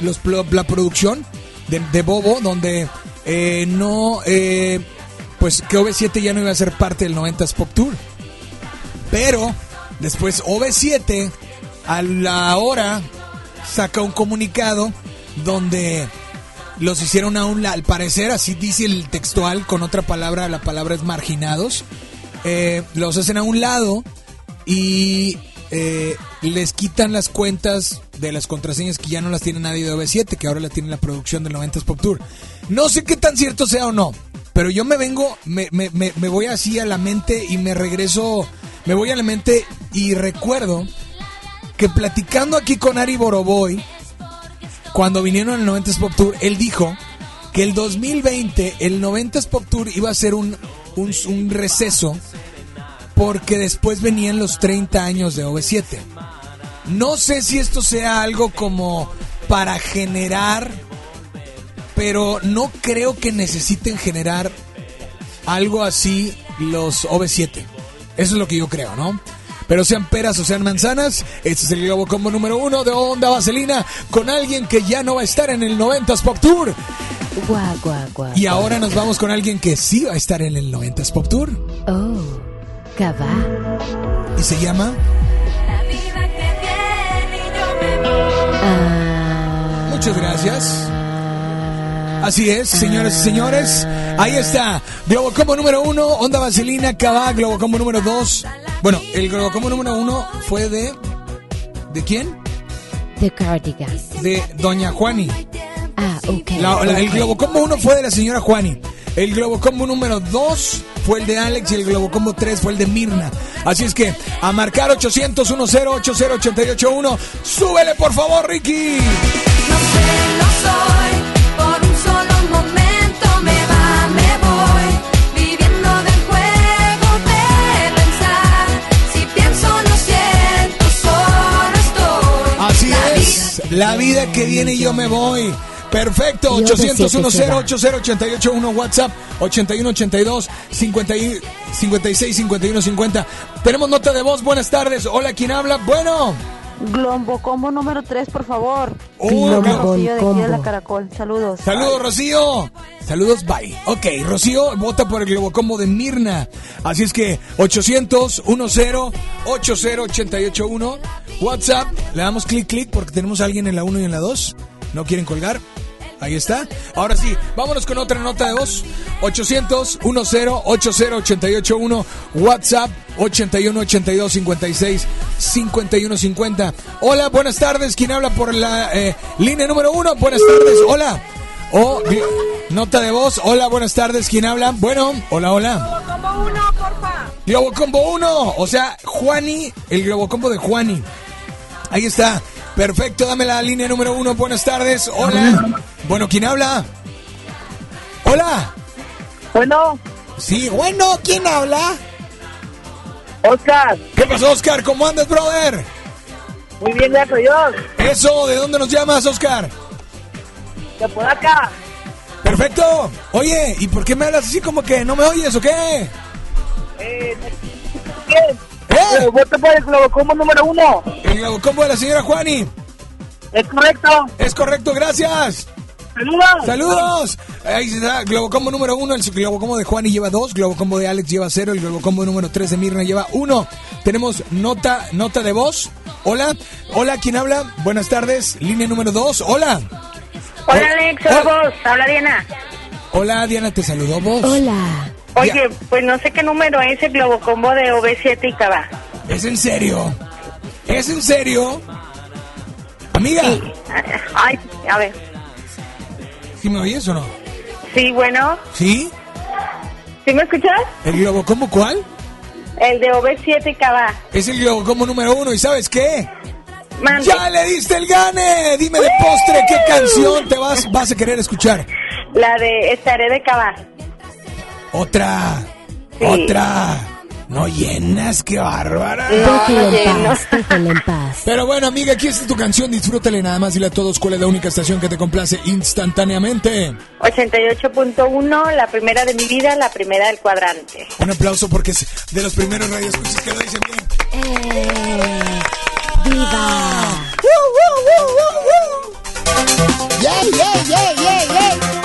[SPEAKER 2] los, la producción de, de Bobo, donde eh, no, eh, pues que OV7 ya no iba a ser parte del 90s Pop Tour. Pero después OV7 a la hora saca un comunicado donde los hicieron a un al parecer, así dice el textual, con otra palabra, la palabra es marginados. Eh, los hacen a un lado y eh, les quitan las cuentas de las contraseñas que ya no las tiene nadie de OV7, que ahora la tiene la producción del 90s Pop Tour. No sé qué tan cierto sea o no, pero yo me vengo, me, me- me- me voy así a la mente y me regreso, me voy a la mente y recuerdo que platicando aquí con Ari Boroboy, cuando vinieron al 90s Pop Tour, él dijo que el 2020, el 90s Pop Tour iba a ser un, un, un receso porque después venían los 30 años de OV7. No sé si esto sea algo como para generar, pero no creo que necesiten generar algo así los OV7. Eso es lo que yo creo, ¿no? Pero sean peras o sean manzanas, este es el Globo Combo número uno de Onda Vaselina con alguien que ya no va a estar en el 90s Pop Tour.
[SPEAKER 6] Guau, guau, guau.
[SPEAKER 2] Y ahora nos vamos con alguien que sí va a estar en el 90s Pop Tour.
[SPEAKER 6] Oh, Cabá.
[SPEAKER 2] Y se llama
[SPEAKER 6] Ah,
[SPEAKER 2] Muchas gracias. Así es, señores y señores. Ahí está. Globo Combo número uno, Onda Vaselina, Cabá, Globo Combo número dos. Bueno, el Globo Combo número uno fue de. ¿De quién?
[SPEAKER 6] The Cardigans.
[SPEAKER 2] De Doña Juani.
[SPEAKER 6] Ah, ok.
[SPEAKER 2] La- la- el
[SPEAKER 6] ok.
[SPEAKER 2] Globo Combo 1 fue de la señora Juani. El Globo Combo número 2 fue el de Alex y el Globo Combo 3 fue el de Mirna. Así es que a marcar 800 10 80 881. Súbele por favor, Ricky.
[SPEAKER 24] No soy, La
[SPEAKER 2] vida que viene y yo me voy. Perfecto,
[SPEAKER 6] Y
[SPEAKER 2] 800
[SPEAKER 6] OV7 se
[SPEAKER 2] 10
[SPEAKER 6] va.
[SPEAKER 2] 80 881 WhatsApp 81 82 50 y- 56 51 50. Tenemos nota de voz. Buenas tardes. Hola, ¿quién habla? Bueno.
[SPEAKER 25] Glombo combo número 3, por favor.
[SPEAKER 2] Oh,
[SPEAKER 25] Rocío de aquí de la Caracol. Saludos.
[SPEAKER 2] Saludos, Rocío. Saludos, bye. Ok, Rocío vota por el Globocombo de Mirna. Así es que 800 10 80 881 WhatsApp. Le damos clic, clic porque tenemos a alguien en la 1 y en la 2. ¿No quieren colgar? Ahí está. Ahora sí, vámonos con otra nota de voz. 800 10 80 881 WhatsApp 81 82 56 51 50. Hola, buenas tardes. ¿Quién habla por la eh, línea número uno? Buenas tardes. Hola. O di- nota de voz. Hola, buenas tardes. ¿Quién habla? Bueno, hola, hola.
[SPEAKER 26] Como uno, porfa.
[SPEAKER 2] Globo Combo 1. O sea, Juani, el Globo Combo de Juani. Ahí está. Perfecto, dame la línea número uno. Buenas tardes. Hola. Bueno, ¿quién habla? Hola.
[SPEAKER 26] Bueno.
[SPEAKER 2] Sí, bueno, ¿quién habla?
[SPEAKER 26] Oscar.
[SPEAKER 2] ¿Qué pasó, Oscar? ¿Cómo andas, brother?
[SPEAKER 26] Muy bien, gracias a Dios.
[SPEAKER 2] Eso, ¿de dónde nos llamas, Oscar?
[SPEAKER 26] De por acá.
[SPEAKER 2] Perfecto. Oye, ¿y por qué me hablas así como que no me oyes o qué?
[SPEAKER 26] Eh, bien. Eh, voto por el Globocombo número uno.
[SPEAKER 2] El Globocombo de la señora Juani.
[SPEAKER 26] Es correcto.
[SPEAKER 2] Es correcto, gracias.
[SPEAKER 26] Saludos.
[SPEAKER 2] Saludos. Ahí está, Globocombo número uno, el Globocombo de Juani lleva dos, Globocombo de Alex lleva cero, el Globocombo número tres de Mirna lleva uno. Tenemos nota, nota de voz. Hola, hola, ¿quién habla? Buenas tardes, línea número dos. Hola.
[SPEAKER 26] Hola, Alex. Hola, vos. Habla Diana.
[SPEAKER 2] Hola, Diana, te saludó vos.
[SPEAKER 6] Hola.
[SPEAKER 26] Oye, pues no sé qué número es el Globocombo de OB7 y Cava.
[SPEAKER 2] ¿Es en serio? ¿Es en serio? Amiga,
[SPEAKER 26] Ay, a ver.
[SPEAKER 2] ¿sí me oyes o no?
[SPEAKER 26] Sí, bueno.
[SPEAKER 2] ¿Sí?
[SPEAKER 26] ¿Sí me escuchas?
[SPEAKER 2] ¿El Globocombo cuál?
[SPEAKER 26] El de OB7 y Cava.
[SPEAKER 2] Es el Globocombo número uno, ¿y sabes qué?
[SPEAKER 26] Mande.
[SPEAKER 2] ¡Ya le diste el gane! Dime de postre qué canción te vas, vas a querer escuchar.
[SPEAKER 26] La de Estaré de Cava.
[SPEAKER 2] Otra.
[SPEAKER 26] Sí.
[SPEAKER 2] Otra. No llenas, qué bárbara.
[SPEAKER 6] Déjala en paz, en paz.
[SPEAKER 2] Pero bueno, amiga, aquí está tu canción. Disfrútale nada más. Dile a todos cuál es la única estación que te complace instantáneamente.
[SPEAKER 26] 88.1, la primera de mi vida, la primera del cuadrante.
[SPEAKER 2] Un aplauso porque es de los primeros radioescuchas que lo dicen bien.
[SPEAKER 6] ¡Eh! ¡Viva!
[SPEAKER 2] ¡Yay, yay, yay, yay, yay!
[SPEAKER 24] Lo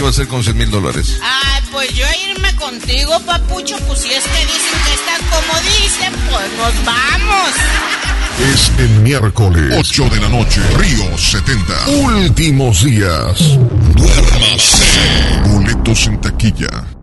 [SPEAKER 27] Qué va a hacer con 100 mil dólares?
[SPEAKER 28] Ay, pues yo irme contigo, papucho, pues si es que dicen que estás como dicen, pues nos vamos.
[SPEAKER 27] Es el miércoles, 8 de la noche, Río 70. Últimos días. Duérmase. Boletos en taquilla.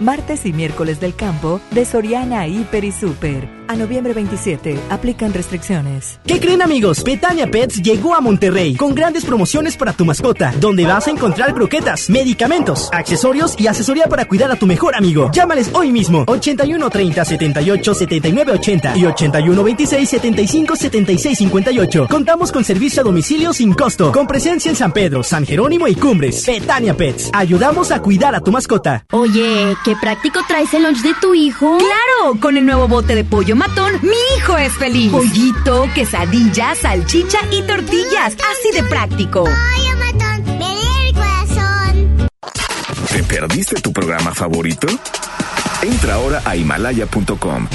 [SPEAKER 29] Martes y miércoles del campo de Soriana Hiper y Super. A noviembre 27 aplican restricciones.
[SPEAKER 30] ¿Qué creen amigos? Petania Pets llegó a Monterrey con grandes promociones para tu mascota, donde vas a encontrar croquetas, medicamentos, accesorios y asesoría para cuidar a tu mejor amigo. Llámales hoy mismo 81 30 78 79 80 y 81 26 75 76 58. Contamos con servicio a domicilio sin costo, con presencia en San Pedro, San Jerónimo y Cumbres. Petania Pets, ayudamos a cuidar a tu mascota.
[SPEAKER 14] Oye, qué práctico traes el lunch de tu hijo.
[SPEAKER 13] Claro, con el nuevo bote de pollo matón, mi hijo es feliz.
[SPEAKER 14] Pollito, quesadilla, salchicha y tortillas, así de práctico.
[SPEAKER 24] Pollo matón, me el corazón.
[SPEAKER 31] ¿Te perdiste tu programa favorito? Entra ahora a himalaya.com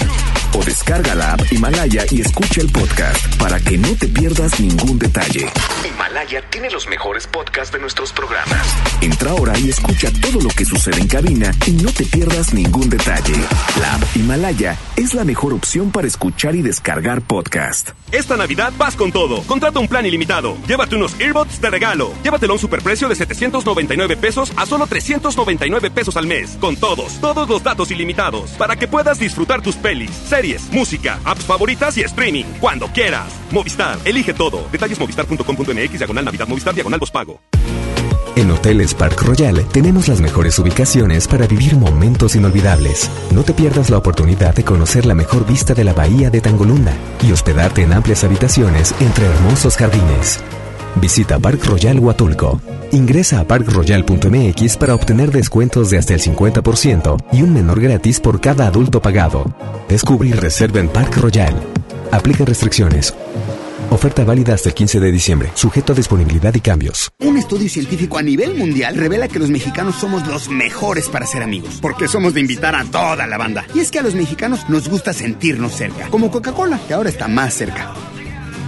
[SPEAKER 31] o descarga la app Himalaya y escucha el podcast para que no te pierdas ningún detalle. Himalaya tiene los mejores podcasts de nuestros programas. Entra ahora y escucha todo lo que sucede en cabina y no te pierdas ningún detalle. La app Himalaya es la mejor opción para escuchar y descargar podcast.
[SPEAKER 32] Esta Navidad vas con todo. Contrata un plan ilimitado. Llévate unos earbuds de regalo. Llévatelo a un superprecio de 799 pesos a solo 399 pesos al mes. Con todos, todos los datos ilimitados. Para que puedas disfrutar tus pelis, series, música, apps favoritas y streaming. Cuando quieras. Movistar, elige todo. Detalles movistar.com.mx, diagonal Navidad, Movistar, diagonal pago.
[SPEAKER 21] En Hoteles Park Royal tenemos las mejores ubicaciones para vivir momentos inolvidables. No te pierdas la oportunidad de conocer la mejor vista de la bahía de Tangolunda y hospedarte en amplias habitaciones entre hermosos jardines. Visita Park Royal Huatulco. Ingresa a parkroyal.mx para obtener descuentos de hasta el 50% y un menor gratis por cada adulto pagado. Descubre y reserva en Park Royal. Aplica restricciones. Oferta válida hasta el 15 de diciembre, sujeto a disponibilidad y cambios.
[SPEAKER 33] Un estudio científico a nivel mundial revela que los mexicanos somos los mejores para ser amigos, porque somos de invitar a toda la banda. Y es que a los mexicanos nos gusta sentirnos cerca, como Coca-Cola, que ahora está más cerca.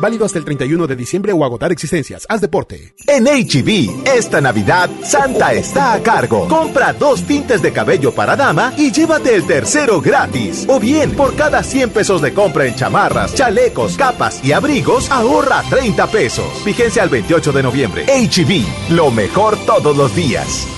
[SPEAKER 34] Válido hasta el 31 de diciembre o agotar existencias. Haz deporte.
[SPEAKER 35] En HB, esta Navidad, Santa está a cargo. Compra dos tintes de cabello para dama y llévate el tercero gratis. O bien, por cada 100 pesos de compra en chamarras, chalecos, capas y abrigos, ahorra 30 pesos. Vigencia al 28 de noviembre. HB, lo mejor todos los días.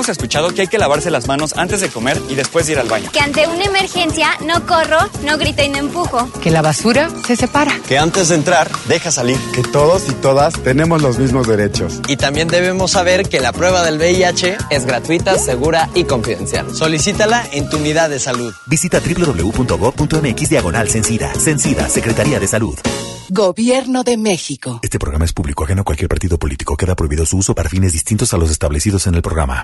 [SPEAKER 36] hemos escuchado que hay que lavarse las manos antes de comer y después de ir al baño.
[SPEAKER 37] Que ante una emergencia no corro, no grito y no empujo.
[SPEAKER 38] Que la basura se separa.
[SPEAKER 39] Que antes de entrar, deja salir.
[SPEAKER 40] Que todos y todas tenemos los mismos derechos.
[SPEAKER 41] Y también debemos saber que la prueba del VIH es gratuita, segura y confidencial. Solicítala en tu unidad de salud.
[SPEAKER 42] Visita www.gov.mx diagonal Censida. Censida, Secretaría de Salud.
[SPEAKER 14] Gobierno de México.
[SPEAKER 42] Este programa es público ajeno a cualquier partido político. Queda prohibido su uso para fines distintos a los establecidos en el programa.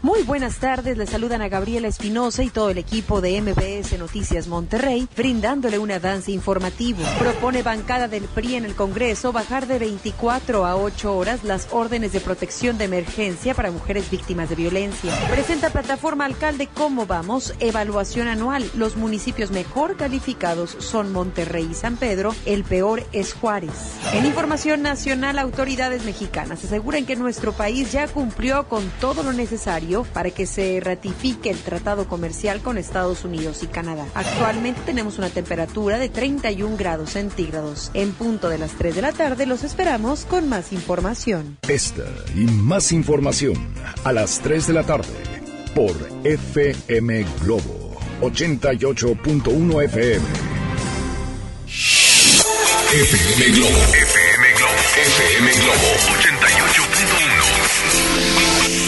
[SPEAKER 43] Muy buenas tardes, le saludan a Gabriela Espinosa y todo el equipo de MBS Noticias Monterrey, brindándole un avance informativo. Propone bancada del PRI en el Congreso bajar de 24 a 8 horas las órdenes de protección de emergencia para mujeres víctimas de violencia. Presenta plataforma Alcalde Cómo Vamos, evaluación anual. Los municipios mejor calificados son Monterrey y San Pedro, el peor es Juárez. En información nacional, autoridades mexicanas aseguran que nuestro país ya cumplió con todo lo necesario para que se ratifique el tratado comercial con Estados Unidos y Canadá. Actualmente tenemos una temperatura de 31 grados centígrados. En punto de las 3 de la tarde los esperamos con más información.
[SPEAKER 15] Esta y más información a las 3 de la tarde por FM Globo 88.1 FM. FM Globo. FM Globo. FM Globo 88.1.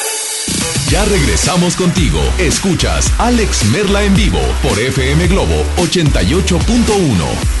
[SPEAKER 15] Ya regresamos contigo. Escuchas Alex Merla en vivo por FM Globo 88.1.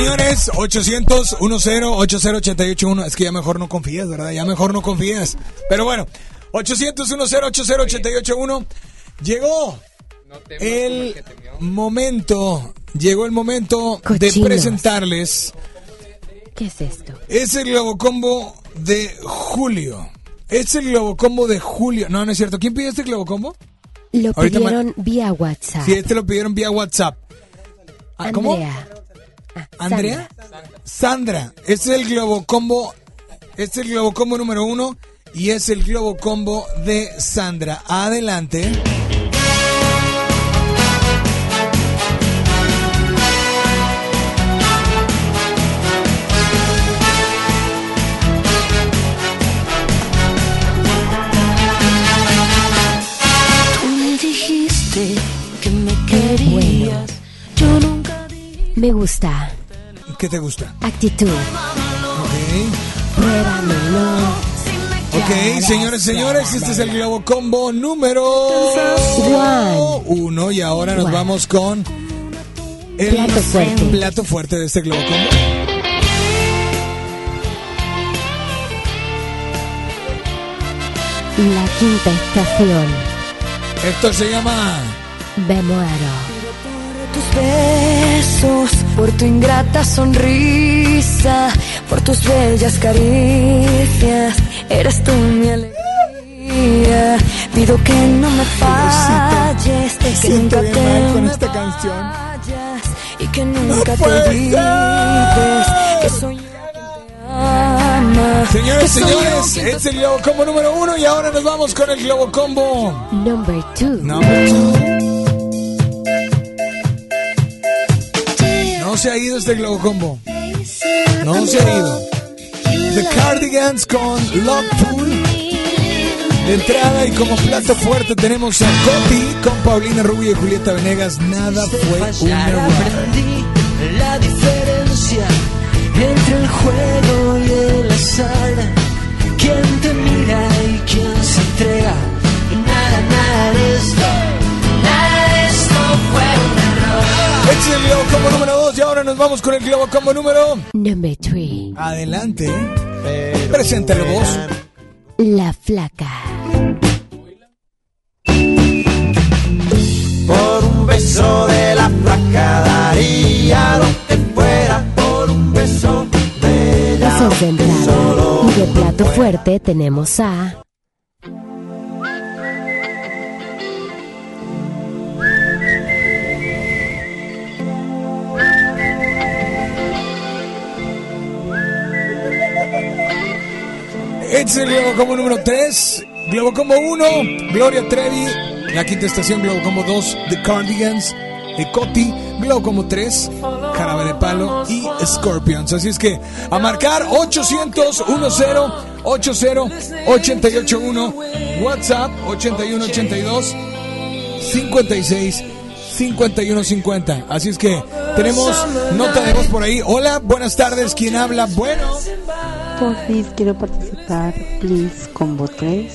[SPEAKER 2] señores, señores, 800 10 80881 Es que ya mejor no confías, ¿verdad? Ya mejor no confías. Pero bueno, 800 10 80881 Llegó el momento, llegó el momento de presentarles.
[SPEAKER 6] ¿Qué es esto?
[SPEAKER 2] Es el Globocombo de Julio. Es el Globocombo de Julio. No, no es cierto. ¿Quién pidió este Globocombo?
[SPEAKER 6] Lo pidieron vía WhatsApp.
[SPEAKER 2] Sí, este lo pidieron vía WhatsApp.
[SPEAKER 6] Ah, ¿Cómo?
[SPEAKER 2] Ah, ¿Andrea? Sandra. Es el globo combo. Es el globo combo número uno. Y es el globo combo de Sandra. Adelante.
[SPEAKER 6] me gusta.
[SPEAKER 2] ¿Qué te gusta?
[SPEAKER 6] Actitud.
[SPEAKER 2] Ok.
[SPEAKER 6] Pruébamelo.
[SPEAKER 2] Ok, señores, señores, este es el Globo Combo número uno y ahora nos vamos con el
[SPEAKER 6] Plato fuerte.
[SPEAKER 2] plato fuerte de este Globo Combo.
[SPEAKER 6] La quinta estación.
[SPEAKER 2] Esto se llama
[SPEAKER 6] Me muero.
[SPEAKER 1] Besos, por tu ingrata sonrisa, por tus bellas caricias, eres tú mi alegría. Pido que no me falles, que
[SPEAKER 2] siento
[SPEAKER 1] nunca te
[SPEAKER 2] mal con esta canción.
[SPEAKER 1] vayas y que nunca te
[SPEAKER 2] puede
[SPEAKER 1] olvides que soy yo quien te ama.
[SPEAKER 2] Señores, señores,
[SPEAKER 1] te
[SPEAKER 2] es el Globo Combo número uno y ahora nos vamos con el Globo Combo
[SPEAKER 6] Number two.
[SPEAKER 2] number two. No se ha ido este Globo Combo. No se ha ido. The Cardigans con Love Pool. De entrada y como plato fuerte tenemos a Coti con Paulina Rubio y Julieta Venegas. Nada fue un error.
[SPEAKER 7] aprendí la diferencia entre el juego y el azar. Quién te mira y quién se entrega. Nada, nada de
[SPEAKER 2] el Globo Combo número 2 y ahora nos vamos con el Globo Combo número...
[SPEAKER 6] Number three.
[SPEAKER 2] Adelante. Preséntalo vos.
[SPEAKER 6] La flaca.
[SPEAKER 7] Por un beso de la flaca daría lo que fuera por un beso de ella.
[SPEAKER 6] Eso es de entrada. Y de plato fuerte tenemos a.
[SPEAKER 2] Es el Globo Combo número 3. Globo Combo 1, Gloria Trevi. La quinta estación, Globo Combo 2, The Cardigans. Ecoti, Globo Combo 3, Jarabe de Palo y Scorpions. Así es que a marcar 800 10 80 881 WhatsApp 8182 56 5150. Así es que tenemos nota de voz por ahí. Hola, buenas tardes. ¿Quién habla? Bueno.
[SPEAKER 44] Porfis, quiero participar, please, combo 3.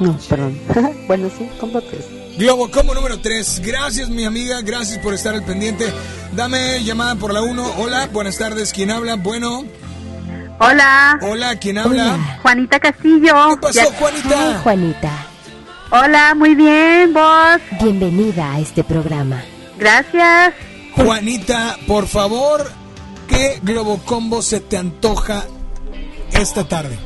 [SPEAKER 44] No, perdón. bueno, sí, combo 3.
[SPEAKER 2] Globo Combo número 3. Gracias, mi amiga. Gracias por estar al pendiente. Dame llamada por la 1. Hola, buenas tardes. ¿Quién habla? Bueno.
[SPEAKER 26] Hola.
[SPEAKER 2] Hola, ¿quién habla?
[SPEAKER 26] Juanita Castillo.
[SPEAKER 2] ¿Qué pasó, Juanita?
[SPEAKER 6] Juanita.
[SPEAKER 26] Hola, muy bien, vos.
[SPEAKER 6] Bienvenida a este programa.
[SPEAKER 26] Gracias.
[SPEAKER 2] Juanita, por favor, ¿qué Globo Combo se te antoja esta tarde?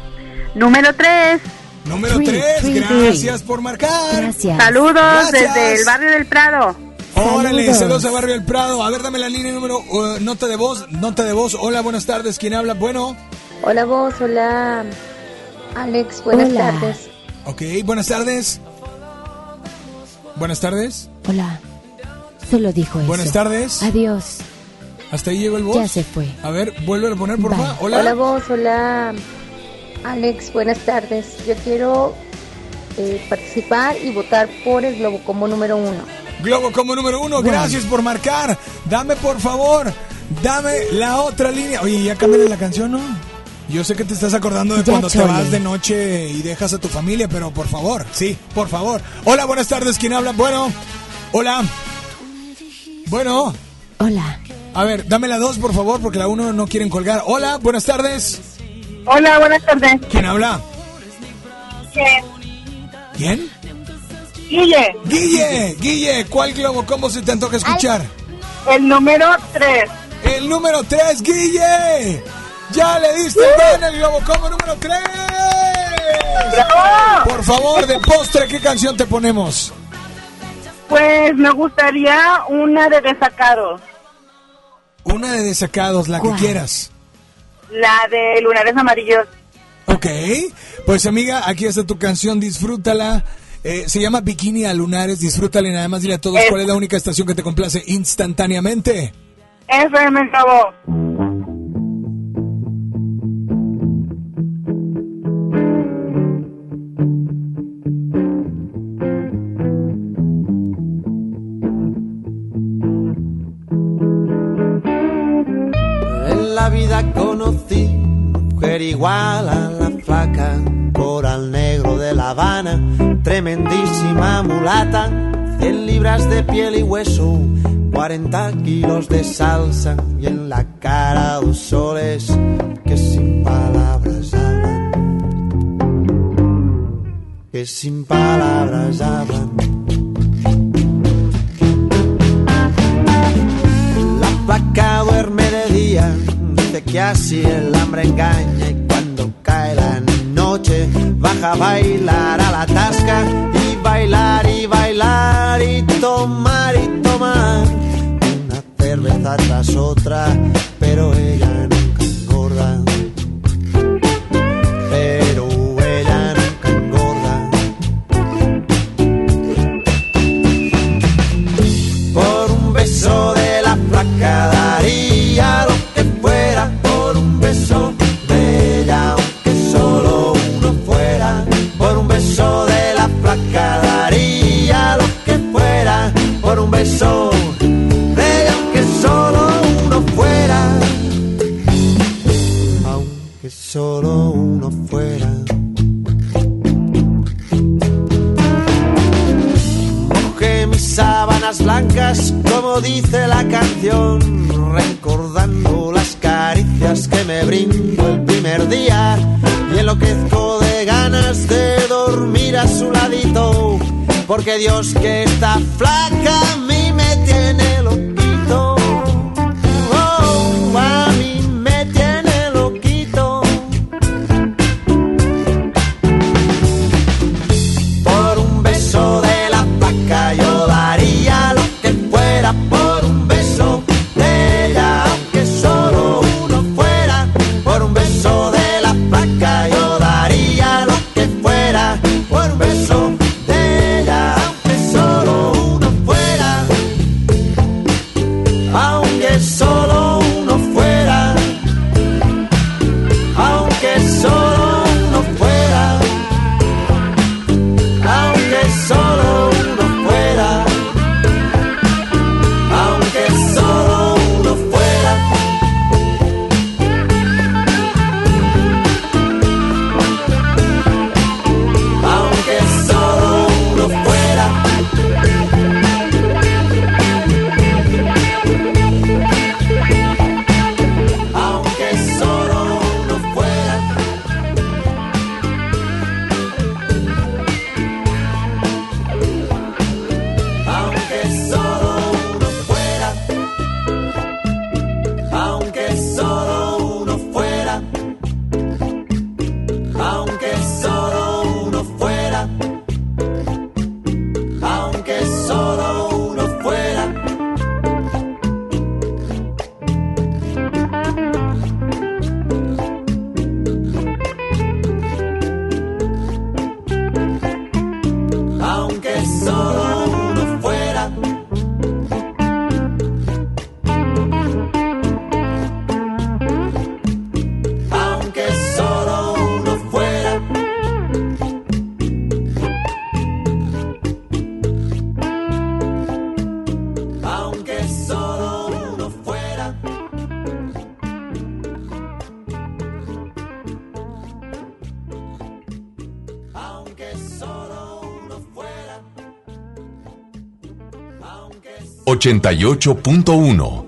[SPEAKER 26] Número 3.
[SPEAKER 2] Número
[SPEAKER 26] Three,
[SPEAKER 2] 3.
[SPEAKER 26] three,
[SPEAKER 2] Gracias por marcar.
[SPEAKER 6] Gracias.
[SPEAKER 26] Saludos
[SPEAKER 2] Gracias.
[SPEAKER 26] desde el barrio del Prado.
[SPEAKER 2] Órale,
[SPEAKER 6] Saludos.
[SPEAKER 2] saludos a Barrio del Prado. A ver, dame la línea número, uh, nota de voz, nota de voz. Hola, buenas tardes. ¿Quién habla? Bueno.
[SPEAKER 26] Hola, vos. Hola, Alex. Buenas
[SPEAKER 6] Hola.
[SPEAKER 26] tardes.
[SPEAKER 2] Ok, buenas tardes. Buenas tardes.
[SPEAKER 6] Hola. Solo dijo eso.
[SPEAKER 2] Buenas tardes.
[SPEAKER 6] Adiós.
[SPEAKER 2] Hasta ahí llegó el voz.
[SPEAKER 6] Ya se fue.
[SPEAKER 2] A ver, vuelve a poner, por favor. Hola.
[SPEAKER 26] Hola, vos. Hola, Alex. Buenas tardes. Yo quiero eh, participar y votar por el Globo como número uno.
[SPEAKER 2] Globo como número uno, gracias por marcar. Dame por favor, dame la otra línea. Oye, ya cámbiale la canción, ¿no? Yo sé que te estás acordando de
[SPEAKER 6] Ya,
[SPEAKER 2] cuando te vas de noche y dejas a tu familia, pero por favor, sí, por favor. Hola, buenas tardes, ¿quién habla? Bueno, hola. Bueno,
[SPEAKER 6] Hola.
[SPEAKER 2] A ver, dame la dos, por favor, porque la uno no quieren colgar. Hola, buenas tardes.
[SPEAKER 26] Hola, buenas tardes.
[SPEAKER 2] ¿Quién habla? ¿Quién?
[SPEAKER 26] Guille,
[SPEAKER 2] Guille, Guille, ¿cuál globo combo se te antoja escuchar?
[SPEAKER 26] el número 3.
[SPEAKER 2] El número 3, Guille. Ya le diste bien el globo combo número 3. Por favor, de postre, ¿qué canción te ponemos?
[SPEAKER 26] Pues me gustaría una de desacados.
[SPEAKER 2] Una de desacados, la que quieras.
[SPEAKER 26] La de lunares amarillos.
[SPEAKER 2] Ok, pues amiga, aquí está tu canción, disfrútala. Eh, se llama Bikini a Lunares, disfrútala y nada más dile a todos
[SPEAKER 26] Es-
[SPEAKER 2] cuál es la única estación que te complace instantáneamente.
[SPEAKER 26] FM Cabo.
[SPEAKER 7] llama mulata, 100 libras de piel y hueso, 40 kilos de salsa y en la cara dos soles que sin palabras hablan, que sin palabras hablan. La placa duerme de día, dice que así el hambre engaña y cuando cae la noche baja a bailar a la tasca bailar y bailar y tomar y tomar. Una cerveza tras otra, pero ella no y enloquezco de ganas de dormir a su ladito, porque Dios que está flaca
[SPEAKER 24] 88.1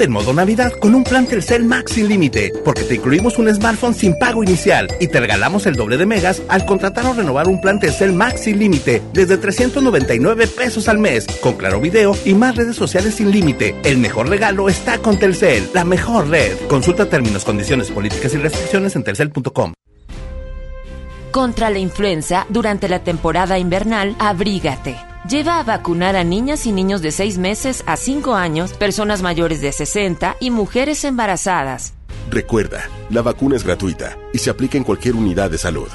[SPEAKER 22] En modo Navidad con un plan Telcel Max sin límite, porque te incluimos un smartphone sin pago inicial y te regalamos el doble de megas al contratar o renovar un plan Telcel Max sin límite desde 399 pesos al mes, con claro video y más redes sociales sin límite. El mejor regalo está con Telcel, la mejor red. Consulta términos, condiciones, políticas y restricciones en telcel.com.
[SPEAKER 45] Contra la influenza, durante la temporada invernal, abrígate. Lleva a vacunar a niñas y niños de 6 meses a 5 años, personas mayores de 60 y mujeres embarazadas.
[SPEAKER 46] Recuerda, la vacuna es gratuita y se aplica en cualquier unidad de salud.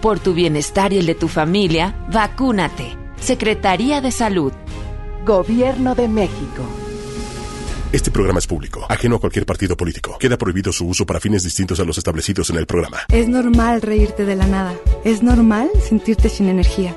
[SPEAKER 45] Por tu bienestar y el de tu familia, vacúnate. Secretaría de Salud.
[SPEAKER 6] Gobierno de México.
[SPEAKER 46] Este programa es público, ajeno a cualquier partido político. Queda prohibido su uso para fines distintos a los establecidos en el programa.
[SPEAKER 47] Es normal reírte de la nada. Es normal sentirte sin energía.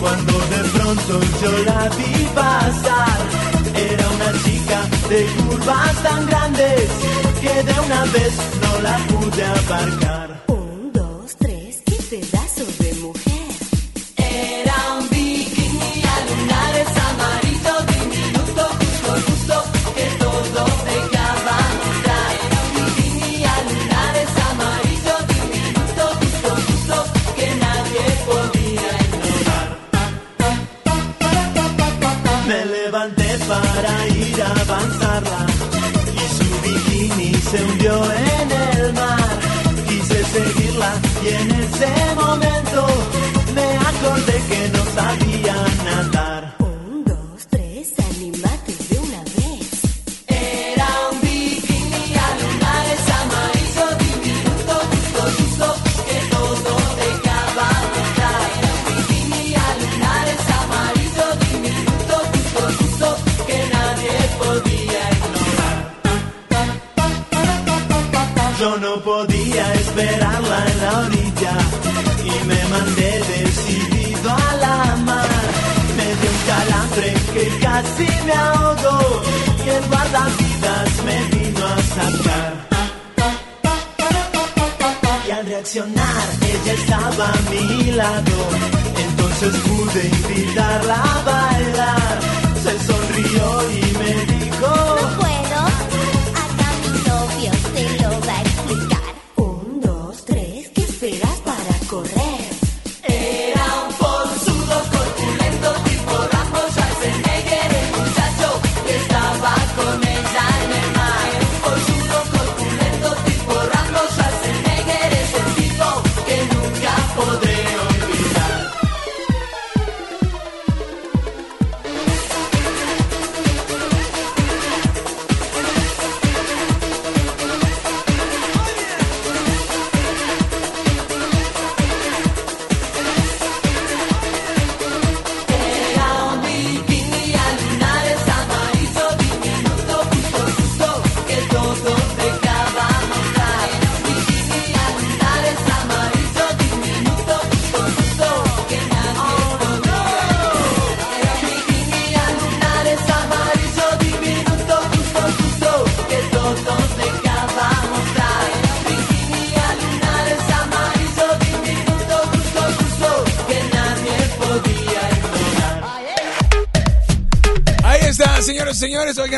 [SPEAKER 48] Cuando de pronto yo la vi pasar. Era una chica de curvas tan grandes que de una vez no la pude aparcar.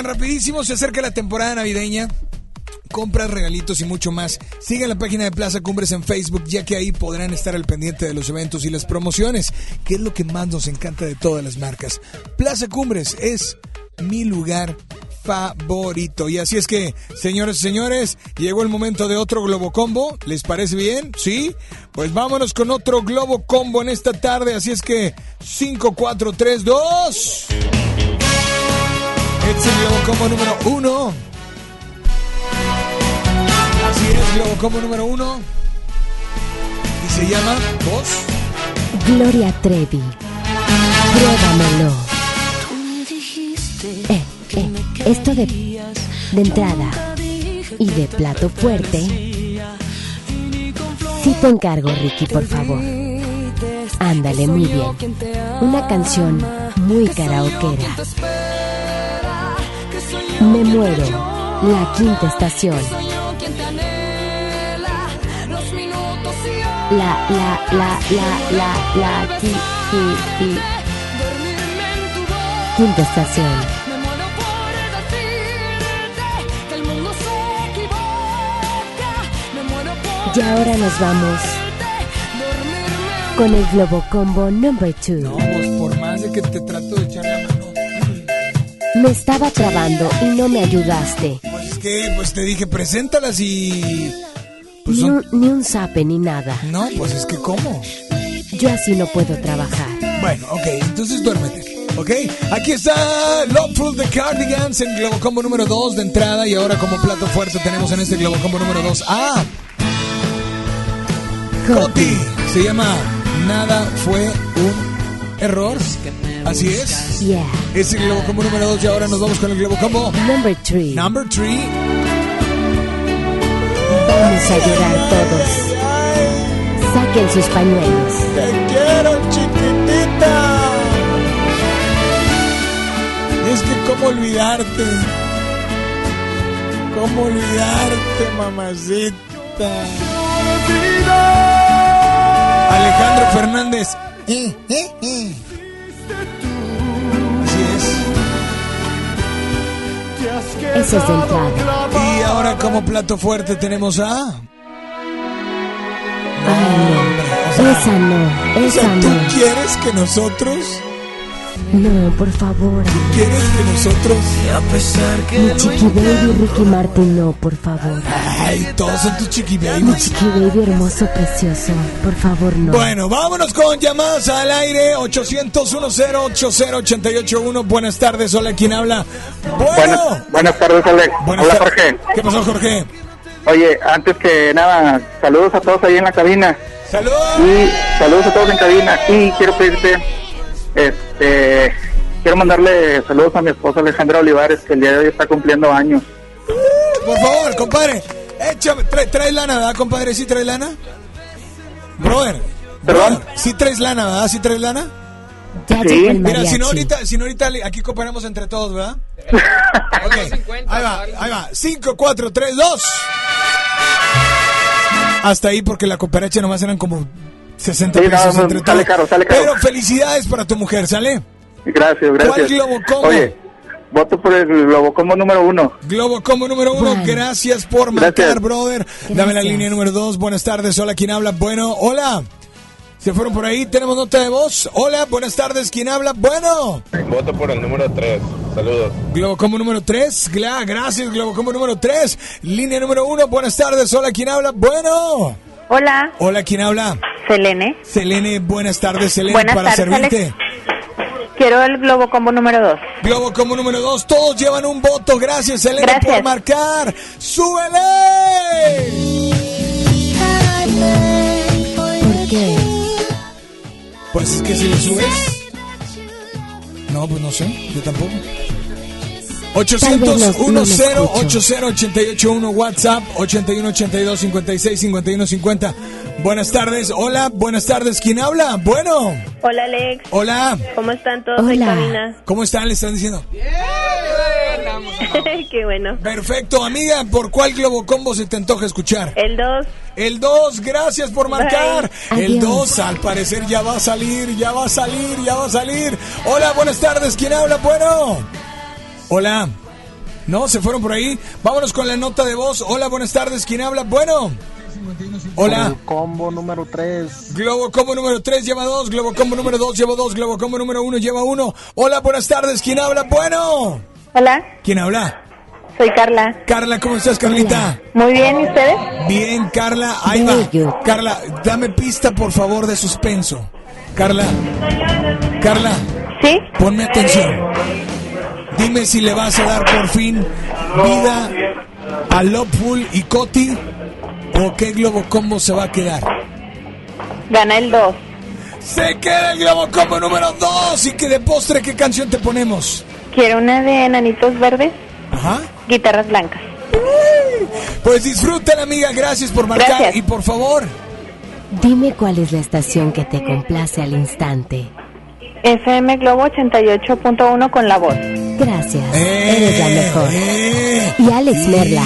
[SPEAKER 2] Rapidísimo, se acerca la temporada navideña. Compras, regalitos y mucho más. Sigan la página de Plaza Cumbres en Facebook, ya que ahí podrán estar al pendiente de los eventos y las promociones, que es lo que más nos encanta de todas las marcas. Plaza Cumbres es mi lugar favorito. Y así es que, señores y señores, llegó el momento de otro Globo Combo. ¿Les parece bien? ¿Sí? Pues vámonos con otro Globo Combo en esta tarde. Así es que, 5, 4, 3, 2. Este es el Globo Combo número uno. Así es, Globo Combo número uno. Y se llama Voz.
[SPEAKER 6] Gloria Trevi. Pruébamelo. Eh, eh, esto de, de entrada y de plato fuerte. Sí te encargo, Ricky, por favor. Ándale, muy bien. Una canción muy karaokera. Me muero. La quinta estación. La, la, la, la, la, la, qui, qui, qui. Quinta estación. Y ahora nos vamos con el Globo Combo number 2.
[SPEAKER 2] No, pues por más de que te trato de echar la.
[SPEAKER 6] Me estaba trabando y no me ayudaste.
[SPEAKER 2] Pues es que, pues te dije, preséntalas y. Pues
[SPEAKER 6] Ni
[SPEAKER 2] son-
[SPEAKER 6] un, ni un zape ni nada.
[SPEAKER 2] No, pues es que, ¿cómo?
[SPEAKER 6] Yo así no puedo trabajar.
[SPEAKER 2] Bueno, ok, entonces duérmete. ¿Ok? Aquí está Loveful the Cardigans en Globo Combo número 2 de entrada y ahora como plato fuerte tenemos en este Globo Combo número 2 a Coti. Se llama Nada fue un error. Así es.
[SPEAKER 6] Yeah.
[SPEAKER 2] Es el Globo Combo número 2 y ahora nos vamos con el Globo Combo
[SPEAKER 6] Number 3.
[SPEAKER 2] number 3.
[SPEAKER 6] Vamos a llorar todos. Saquen sus pañuelos.
[SPEAKER 2] Te quiero, chiquitita. Es que cómo olvidarte. Cómo olvidarte, mamacita. Alejandro Fernández. Eh, eh, eh. Así es.
[SPEAKER 6] Eso es.
[SPEAKER 2] Y ahora como plato fuerte tenemos a...
[SPEAKER 6] Esa no,
[SPEAKER 2] O
[SPEAKER 6] esa
[SPEAKER 2] sea, ¿tú
[SPEAKER 6] no.
[SPEAKER 2] quieres que nosotros...
[SPEAKER 6] No, por favor.
[SPEAKER 2] ¿Quieres que nosotros...
[SPEAKER 49] A pesar que
[SPEAKER 6] Mi chiqui baby Ricky Martin, no, por favor.
[SPEAKER 2] Ay, todos son tus chiqui
[SPEAKER 6] Mi
[SPEAKER 2] babies.
[SPEAKER 6] chiqui baby hermoso, precioso. Por favor, no.
[SPEAKER 2] Bueno, vámonos con llamadas al aire 800 1080 Buenas tardes, hola, ¿quién habla? Bueno,
[SPEAKER 3] Buenas, buenas tardes, Alex.
[SPEAKER 2] Buenas
[SPEAKER 3] Hola, Jorge.
[SPEAKER 2] ¿Qué pasó, Jorge?
[SPEAKER 3] Oye, antes que nada, saludos a todos ahí en la cabina.
[SPEAKER 2] ¡Saludos!
[SPEAKER 3] Y saludos a todos en cabina. Y quiero pedirte, este, quiero mandarle saludos a mi esposa Alejandra Olivares, que el día de hoy está cumpliendo años.
[SPEAKER 2] por favor, compadre, échame, trae, trae lana, ¿verdad, compadre? ¿Sí trae lana? Brother,
[SPEAKER 3] ¿Perdón?
[SPEAKER 2] ¿sí traes lana, verdad? ¿Sí traes lana?
[SPEAKER 6] Ya
[SPEAKER 2] Mira, si no ahorita, si no ahorita aquí cooperamos entre todos, ¿verdad? Ok, ahí va, ahí va. 5, 4, 3, 2. hasta ahí porque la cooperacha nomás eran como 60
[SPEAKER 3] Sí, no,
[SPEAKER 2] pesos
[SPEAKER 3] no,
[SPEAKER 2] entre
[SPEAKER 3] sale caro, sale caro.
[SPEAKER 2] Pero felicidades para tu mujer, ¿sale?
[SPEAKER 3] Gracias, gracias.
[SPEAKER 2] ¿Cuál Globo Combo?
[SPEAKER 3] Oye, voto por el Globo Combo número uno.
[SPEAKER 2] Globo Combo número uno, gracias por marcar,
[SPEAKER 3] Gracias.
[SPEAKER 2] brother. Dame la línea número dos. Buenas tardes, hola, ¿quién habla? Bueno, hola. ¿Se fueron por ahí? ¿Tenemos nota de voz? Hola, buenas tardes, ¿quién habla? Bueno.
[SPEAKER 50] Voto por el número 3. Saludos.
[SPEAKER 2] Globo Combo número 3, gracias, Globo Combo número 3. Línea número uno, buenas tardes, hola, ¿quién habla? Bueno.
[SPEAKER 51] Hola,
[SPEAKER 2] Hola, ¿quién habla?
[SPEAKER 51] Selene.
[SPEAKER 2] Selene, buenas tardes, Selene,
[SPEAKER 51] Buenas
[SPEAKER 2] para
[SPEAKER 51] tardes,
[SPEAKER 2] servirte.
[SPEAKER 51] Quiero el Globo Combo número 2.
[SPEAKER 2] Globo como número 2, todos llevan un voto. Gracias,
[SPEAKER 51] Gracias.
[SPEAKER 2] por marcar. ¡Súbele!
[SPEAKER 24] ¿Por qué?
[SPEAKER 2] Pues es que si le subes. No, pues no sé, yo tampoco.
[SPEAKER 24] Tal vez no- no me
[SPEAKER 2] 800-10-80-881 WhatsApp 8182-56-51-50 Buenas tardes, hola, buenas tardes, ¿quién habla? Bueno,
[SPEAKER 6] Hola Alex,
[SPEAKER 2] hola,
[SPEAKER 6] ¿cómo están todos en
[SPEAKER 24] Hola.
[SPEAKER 6] cabina?
[SPEAKER 2] ¿cómo están? Le están diciendo.
[SPEAKER 6] Qué bueno.
[SPEAKER 2] Perfecto, amiga, ¿por cuál Globo Combo se te antoja escuchar?
[SPEAKER 6] El 2.
[SPEAKER 2] El 2, gracias por marcar.
[SPEAKER 6] Bye.
[SPEAKER 2] El
[SPEAKER 6] Adiós.
[SPEAKER 2] 2, al parecer ya va a salir, ya va a salir, ya va a salir. Hola, buenas tardes, ¿quién habla? Bueno. Hola. No, se fueron por ahí. Vámonos con la nota de voz. Hola, buenas tardes, ¿quién habla? Bueno. Hola.
[SPEAKER 52] Combo número 3.
[SPEAKER 2] Globo Combo número 3 lleva 2, Globo Combo número 2 lleva 2, Globo Combo número 1 lleva 1. Hola, buenas tardes, ¿quién habla? Bueno.
[SPEAKER 51] Hola,
[SPEAKER 2] ¿Quién habla?
[SPEAKER 51] soy Carla.
[SPEAKER 2] Carla, ¿cómo estás, Carlita?
[SPEAKER 51] Muy bien, ¿y ustedes?
[SPEAKER 2] Bien, Carla, ahí va. Carla, dame pista, por favor, de suspenso. Carla. Carla.
[SPEAKER 51] ¿Sí?
[SPEAKER 2] Ponme atención. Dime si le vas a dar por fin vida a Loveful y Coti o qué Globo Combo se va a quedar.
[SPEAKER 51] Gana el 2.
[SPEAKER 2] Se queda el Globo Combo número 2 y que de postre, ¿qué canción te ponemos?
[SPEAKER 51] Quiero una de enanitos verdes,
[SPEAKER 2] Ajá.
[SPEAKER 51] guitarras blancas.
[SPEAKER 2] Pues disfruten, amiga, gracias por marcar
[SPEAKER 51] Gracias.
[SPEAKER 2] y por favor,
[SPEAKER 24] Dime cuál es la estación que te complace al instante.
[SPEAKER 51] FM Globo 88.1 con la voz.
[SPEAKER 24] Gracias,
[SPEAKER 2] Eh,
[SPEAKER 24] eres la mejor. Y Alex Merla.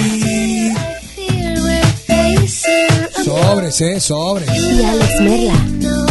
[SPEAKER 2] sobres, eh, sobres.
[SPEAKER 24] Y Alex Merla.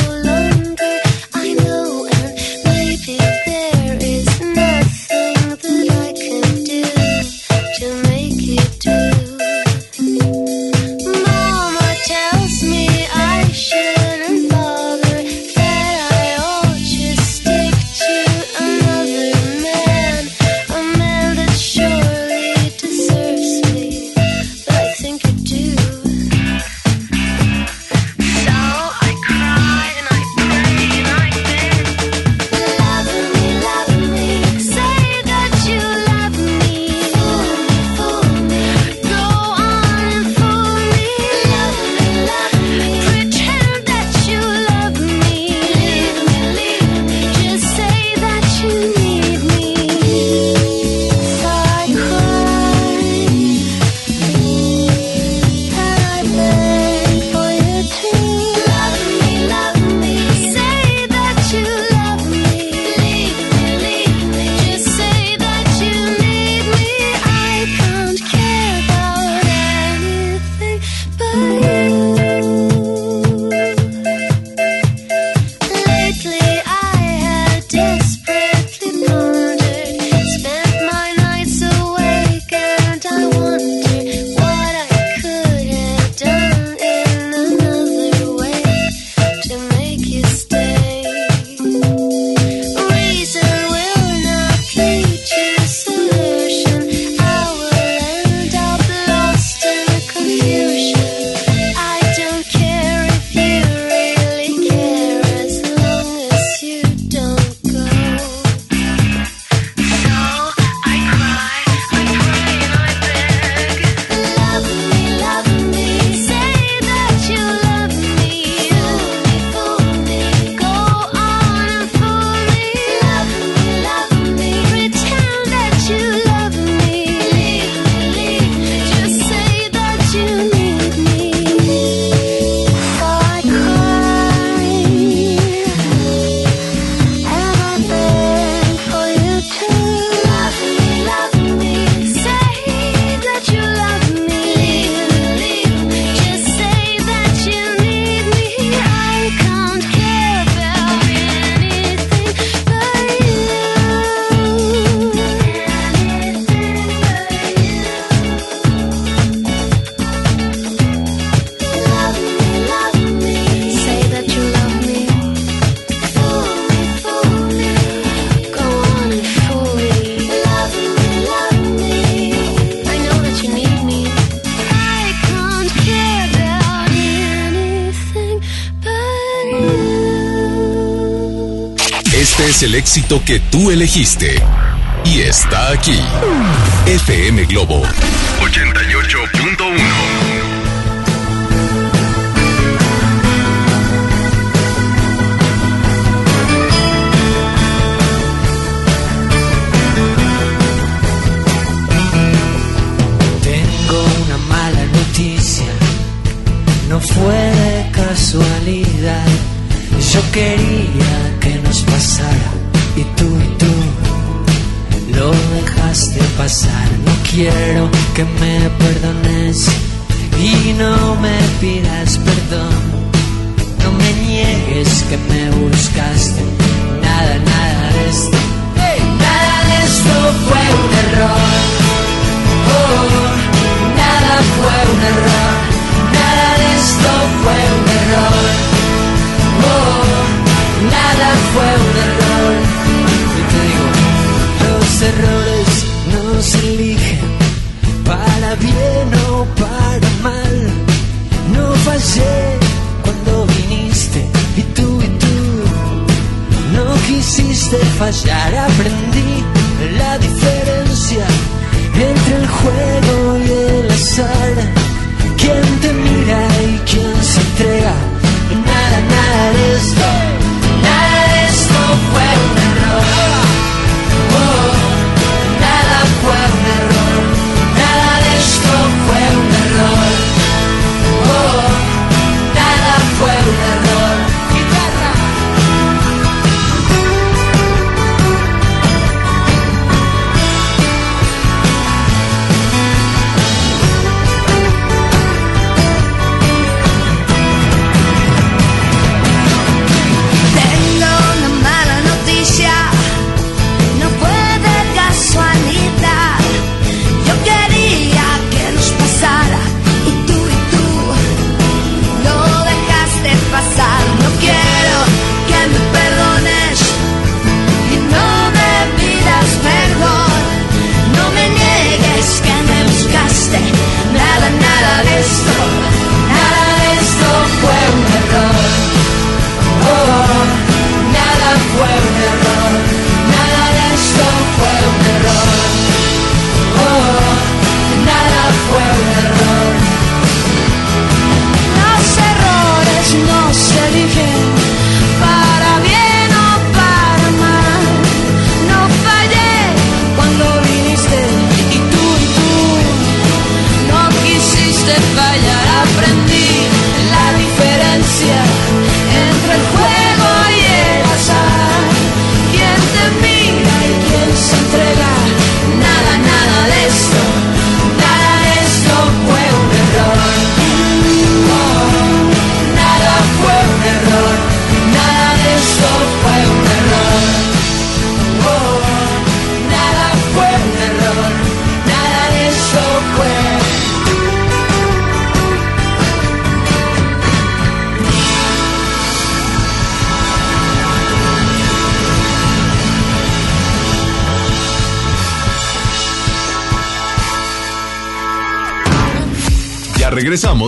[SPEAKER 15] Éxito que tú elegiste. Y está aquí. FM Globo 88.1.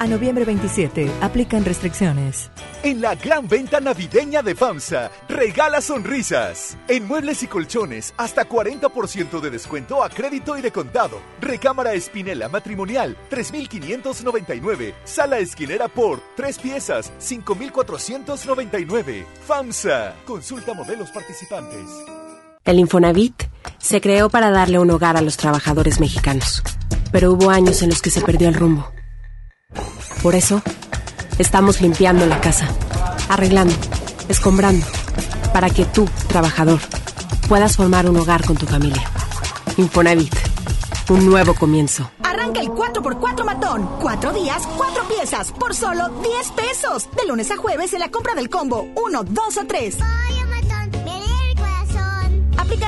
[SPEAKER 29] A noviembre 27 aplican restricciones.
[SPEAKER 33] En la gran venta navideña de FAMSA, regala sonrisas. En muebles y colchones, hasta 40% de descuento a crédito y de contado. Recámara Espinela matrimonial, 3,599. Sala esquinera por 3 piezas, 5,499. FAMSA. Consulta modelos participantes.
[SPEAKER 6] El Infonavit se creó para darle un hogar a los trabajadores mexicanos, pero hubo años en los que se perdió el rumbo. Por eso, estamos limpiando la casa, arreglando, escombrando, para que tú, trabajador, puedas formar un hogar con tu familia. Infonavit, un nuevo comienzo.
[SPEAKER 53] Arranca el 4x4 matón. Cuatro días, cuatro piezas, por solo 10 pesos. De lunes a jueves en la compra del combo 1, 2 o 3. Aplican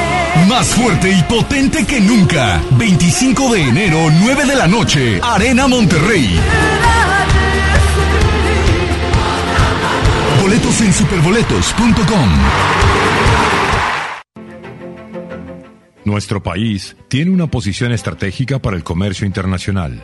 [SPEAKER 54] Más fuerte y potente que nunca. 25 de enero, 9 de la noche. Arena Monterrey. Boletos en superboletos.com.
[SPEAKER 50] Nuestro país tiene una posición estratégica para el comercio internacional.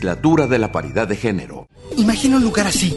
[SPEAKER 55] De la Paridad de Género.
[SPEAKER 33] Imagina un lugar así,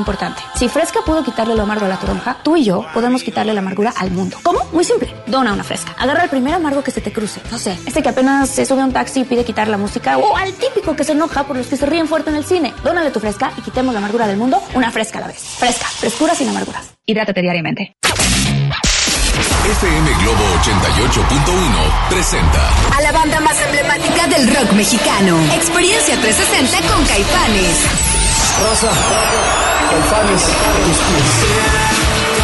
[SPEAKER 56] importante. Si Fresca pudo quitarle lo amargo a la toronja, tú y yo podemos quitarle la amargura al mundo. ¿Cómo? Muy simple. Dona una Fresca. Agarra el primer amargo que se te cruce. No sé, este que apenas se sube a un taxi y pide quitar la música. O al típico que se enoja por los que se ríen fuerte en el cine. Dónale tu Fresca y quitemos la amargura del mundo una Fresca a la vez. Fresca. Frescura sin amarguras. Hidrátate diariamente.
[SPEAKER 15] FM Globo 88.1 presenta
[SPEAKER 53] A la banda más emblemática del rock mexicano. Experiencia 360 con Caifanes.
[SPEAKER 12] Rosa, Caifanes, tus pies.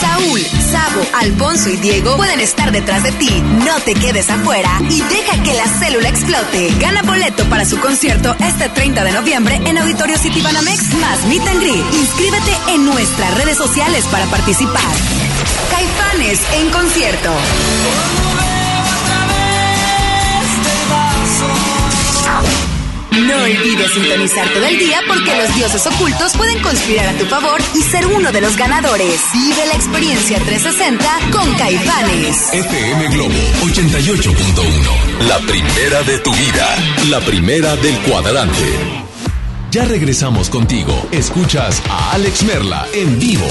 [SPEAKER 53] Saúl, Sabo, Alfonso y Diego pueden estar detrás de ti. No te quedes afuera y deja que la célula explote. Gana boleto para su concierto este 30 de noviembre en Auditorio City Banamex más Meet and Greet. Inscríbete en nuestras redes sociales para participar. Caifanes en concierto. No olvides sintonizar todo el día porque los dioses ocultos pueden conspirar a tu favor y ser uno de los ganadores. Vive la experiencia 360 con Caifanes.
[SPEAKER 15] FM Globo 88.1. La primera de tu vida. La primera del cuadrante. Ya regresamos contigo. Escuchas a Alex Merla en vivo.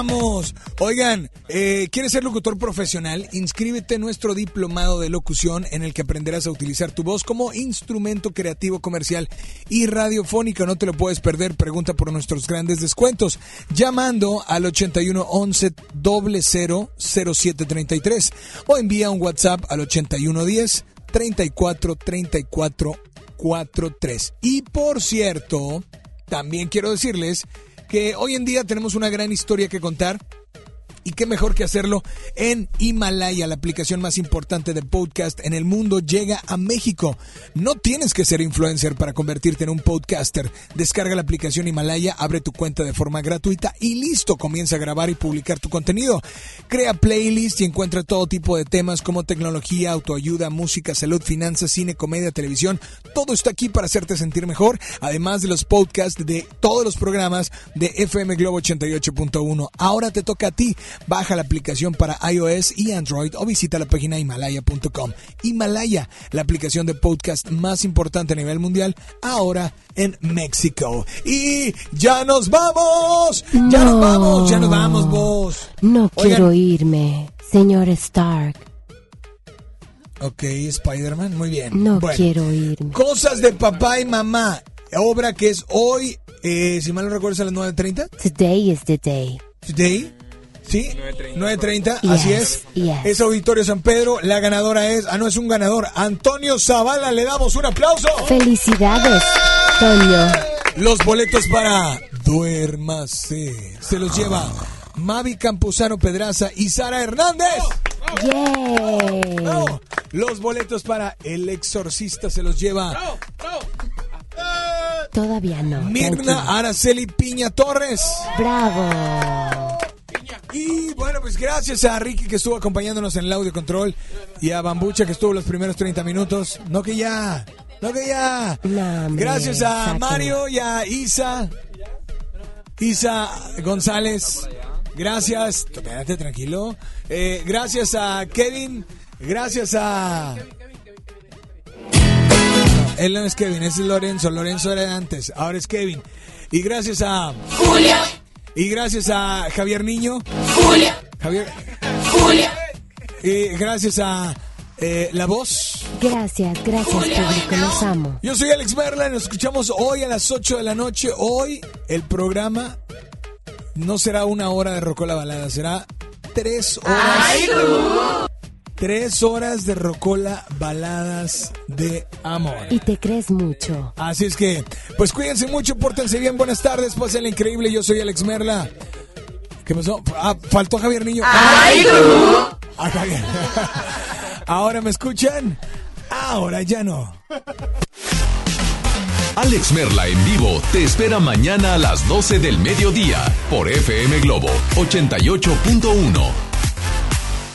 [SPEAKER 2] Vamos. Oigan, eh, ¿quieres ser locutor profesional? Inscríbete en nuestro diplomado de locución en el que aprenderás a utilizar tu voz como instrumento creativo comercial y radiofónico. No te lo puedes perder. Pregunta por nuestros grandes descuentos llamando al 81 11 00 0733 o envía un WhatsApp al 8110 34 34 43. Y por cierto, también quiero decirles que hoy en día tenemos una gran historia que contar. Y qué mejor que hacerlo en Himalaya, la aplicación más importante de podcast en el mundo, llega a México. No tienes que ser influencer para convertirte en un podcaster. Descarga la aplicación Himalaya, abre tu cuenta de forma gratuita y listo, comienza a grabar y publicar tu contenido. Crea playlists y encuentra todo tipo de temas como tecnología, autoayuda, música, salud, finanzas, cine, comedia, televisión. Todo está aquí para hacerte sentir mejor, además de los podcasts de todos los programas de FM Globo 88.1. Ahora te toca a ti. Baja la aplicación para iOS y Android o visita la página himalaya.com. Himalaya, la aplicación de podcast más importante a nivel mundial, ahora en México. Y ya nos vamos. Ya nos vamos, ya nos vamos vos.
[SPEAKER 6] No
[SPEAKER 2] Oigan.
[SPEAKER 6] quiero irme, señor Stark.
[SPEAKER 2] Ok, Spider-Man, muy bien.
[SPEAKER 6] No
[SPEAKER 2] Bueno.
[SPEAKER 6] quiero irme.
[SPEAKER 2] Cosas de papá y mamá. Obra que es hoy, eh, si mal no recuerdo, es a las 9.30.
[SPEAKER 6] Today is the day.
[SPEAKER 2] Today. ¿Sí? 9.30,
[SPEAKER 6] Yes,
[SPEAKER 2] así es.
[SPEAKER 6] yes.
[SPEAKER 2] Es Auditorio San Pedro. La ganadora es, ah, no es un ganador, Antonio Zavala. Le damos un aplauso.
[SPEAKER 6] Felicidades, Toño.
[SPEAKER 2] Los boletos para Duérmase. Se los lleva Mavi Campuzano Pedraza y Sara Hernández. Bravo. Los boletos para El Exorcista se los lleva
[SPEAKER 6] Todavía no.
[SPEAKER 2] Mirna
[SPEAKER 6] tranquilo.
[SPEAKER 2] Araceli Piña Torres.
[SPEAKER 6] Bravo.
[SPEAKER 2] Y bueno, pues gracias a Ricky que estuvo acompañándonos en el audio control y a Bambucha que estuvo los primeros 30 minutos. No que ya, no que ya. Gracias a. Mario y a Isa. Isa González. Gracias. Espérate, tranquilo. Eh, gracias a Kevin. Gracias a. Él no es Kevin, ese es Lorenzo. Lorenzo era antes, ahora es Kevin. Y gracias a.
[SPEAKER 57] Julia.
[SPEAKER 2] Y gracias a Javier Niño.
[SPEAKER 57] Julia.
[SPEAKER 2] Javier.
[SPEAKER 57] Julia.
[SPEAKER 2] Y gracias a eh, La Voz.
[SPEAKER 6] Gracias, gracias, público. Los amo.
[SPEAKER 2] Yo soy Alex Merla, nos escuchamos hoy a las 8 de la noche. Hoy el programa no será una hora de Rocola Balada, será tres horas. Tres horas de Rocola Baladas de Amor.
[SPEAKER 6] Y te crees mucho.
[SPEAKER 2] Así es que, pues cuídense mucho, pórtense bien, buenas tardes, pásenla increíble. Yo soy Alex Merla. ¿Qué pasó? Ah, faltó Javier Niño.
[SPEAKER 57] ¡Ay, tú!
[SPEAKER 2] Ah, Javier. Ahora me escuchan, ahora ya no.
[SPEAKER 15] Alex Merla en vivo te espera mañana a las 12 del mediodía por FM Globo 88.1.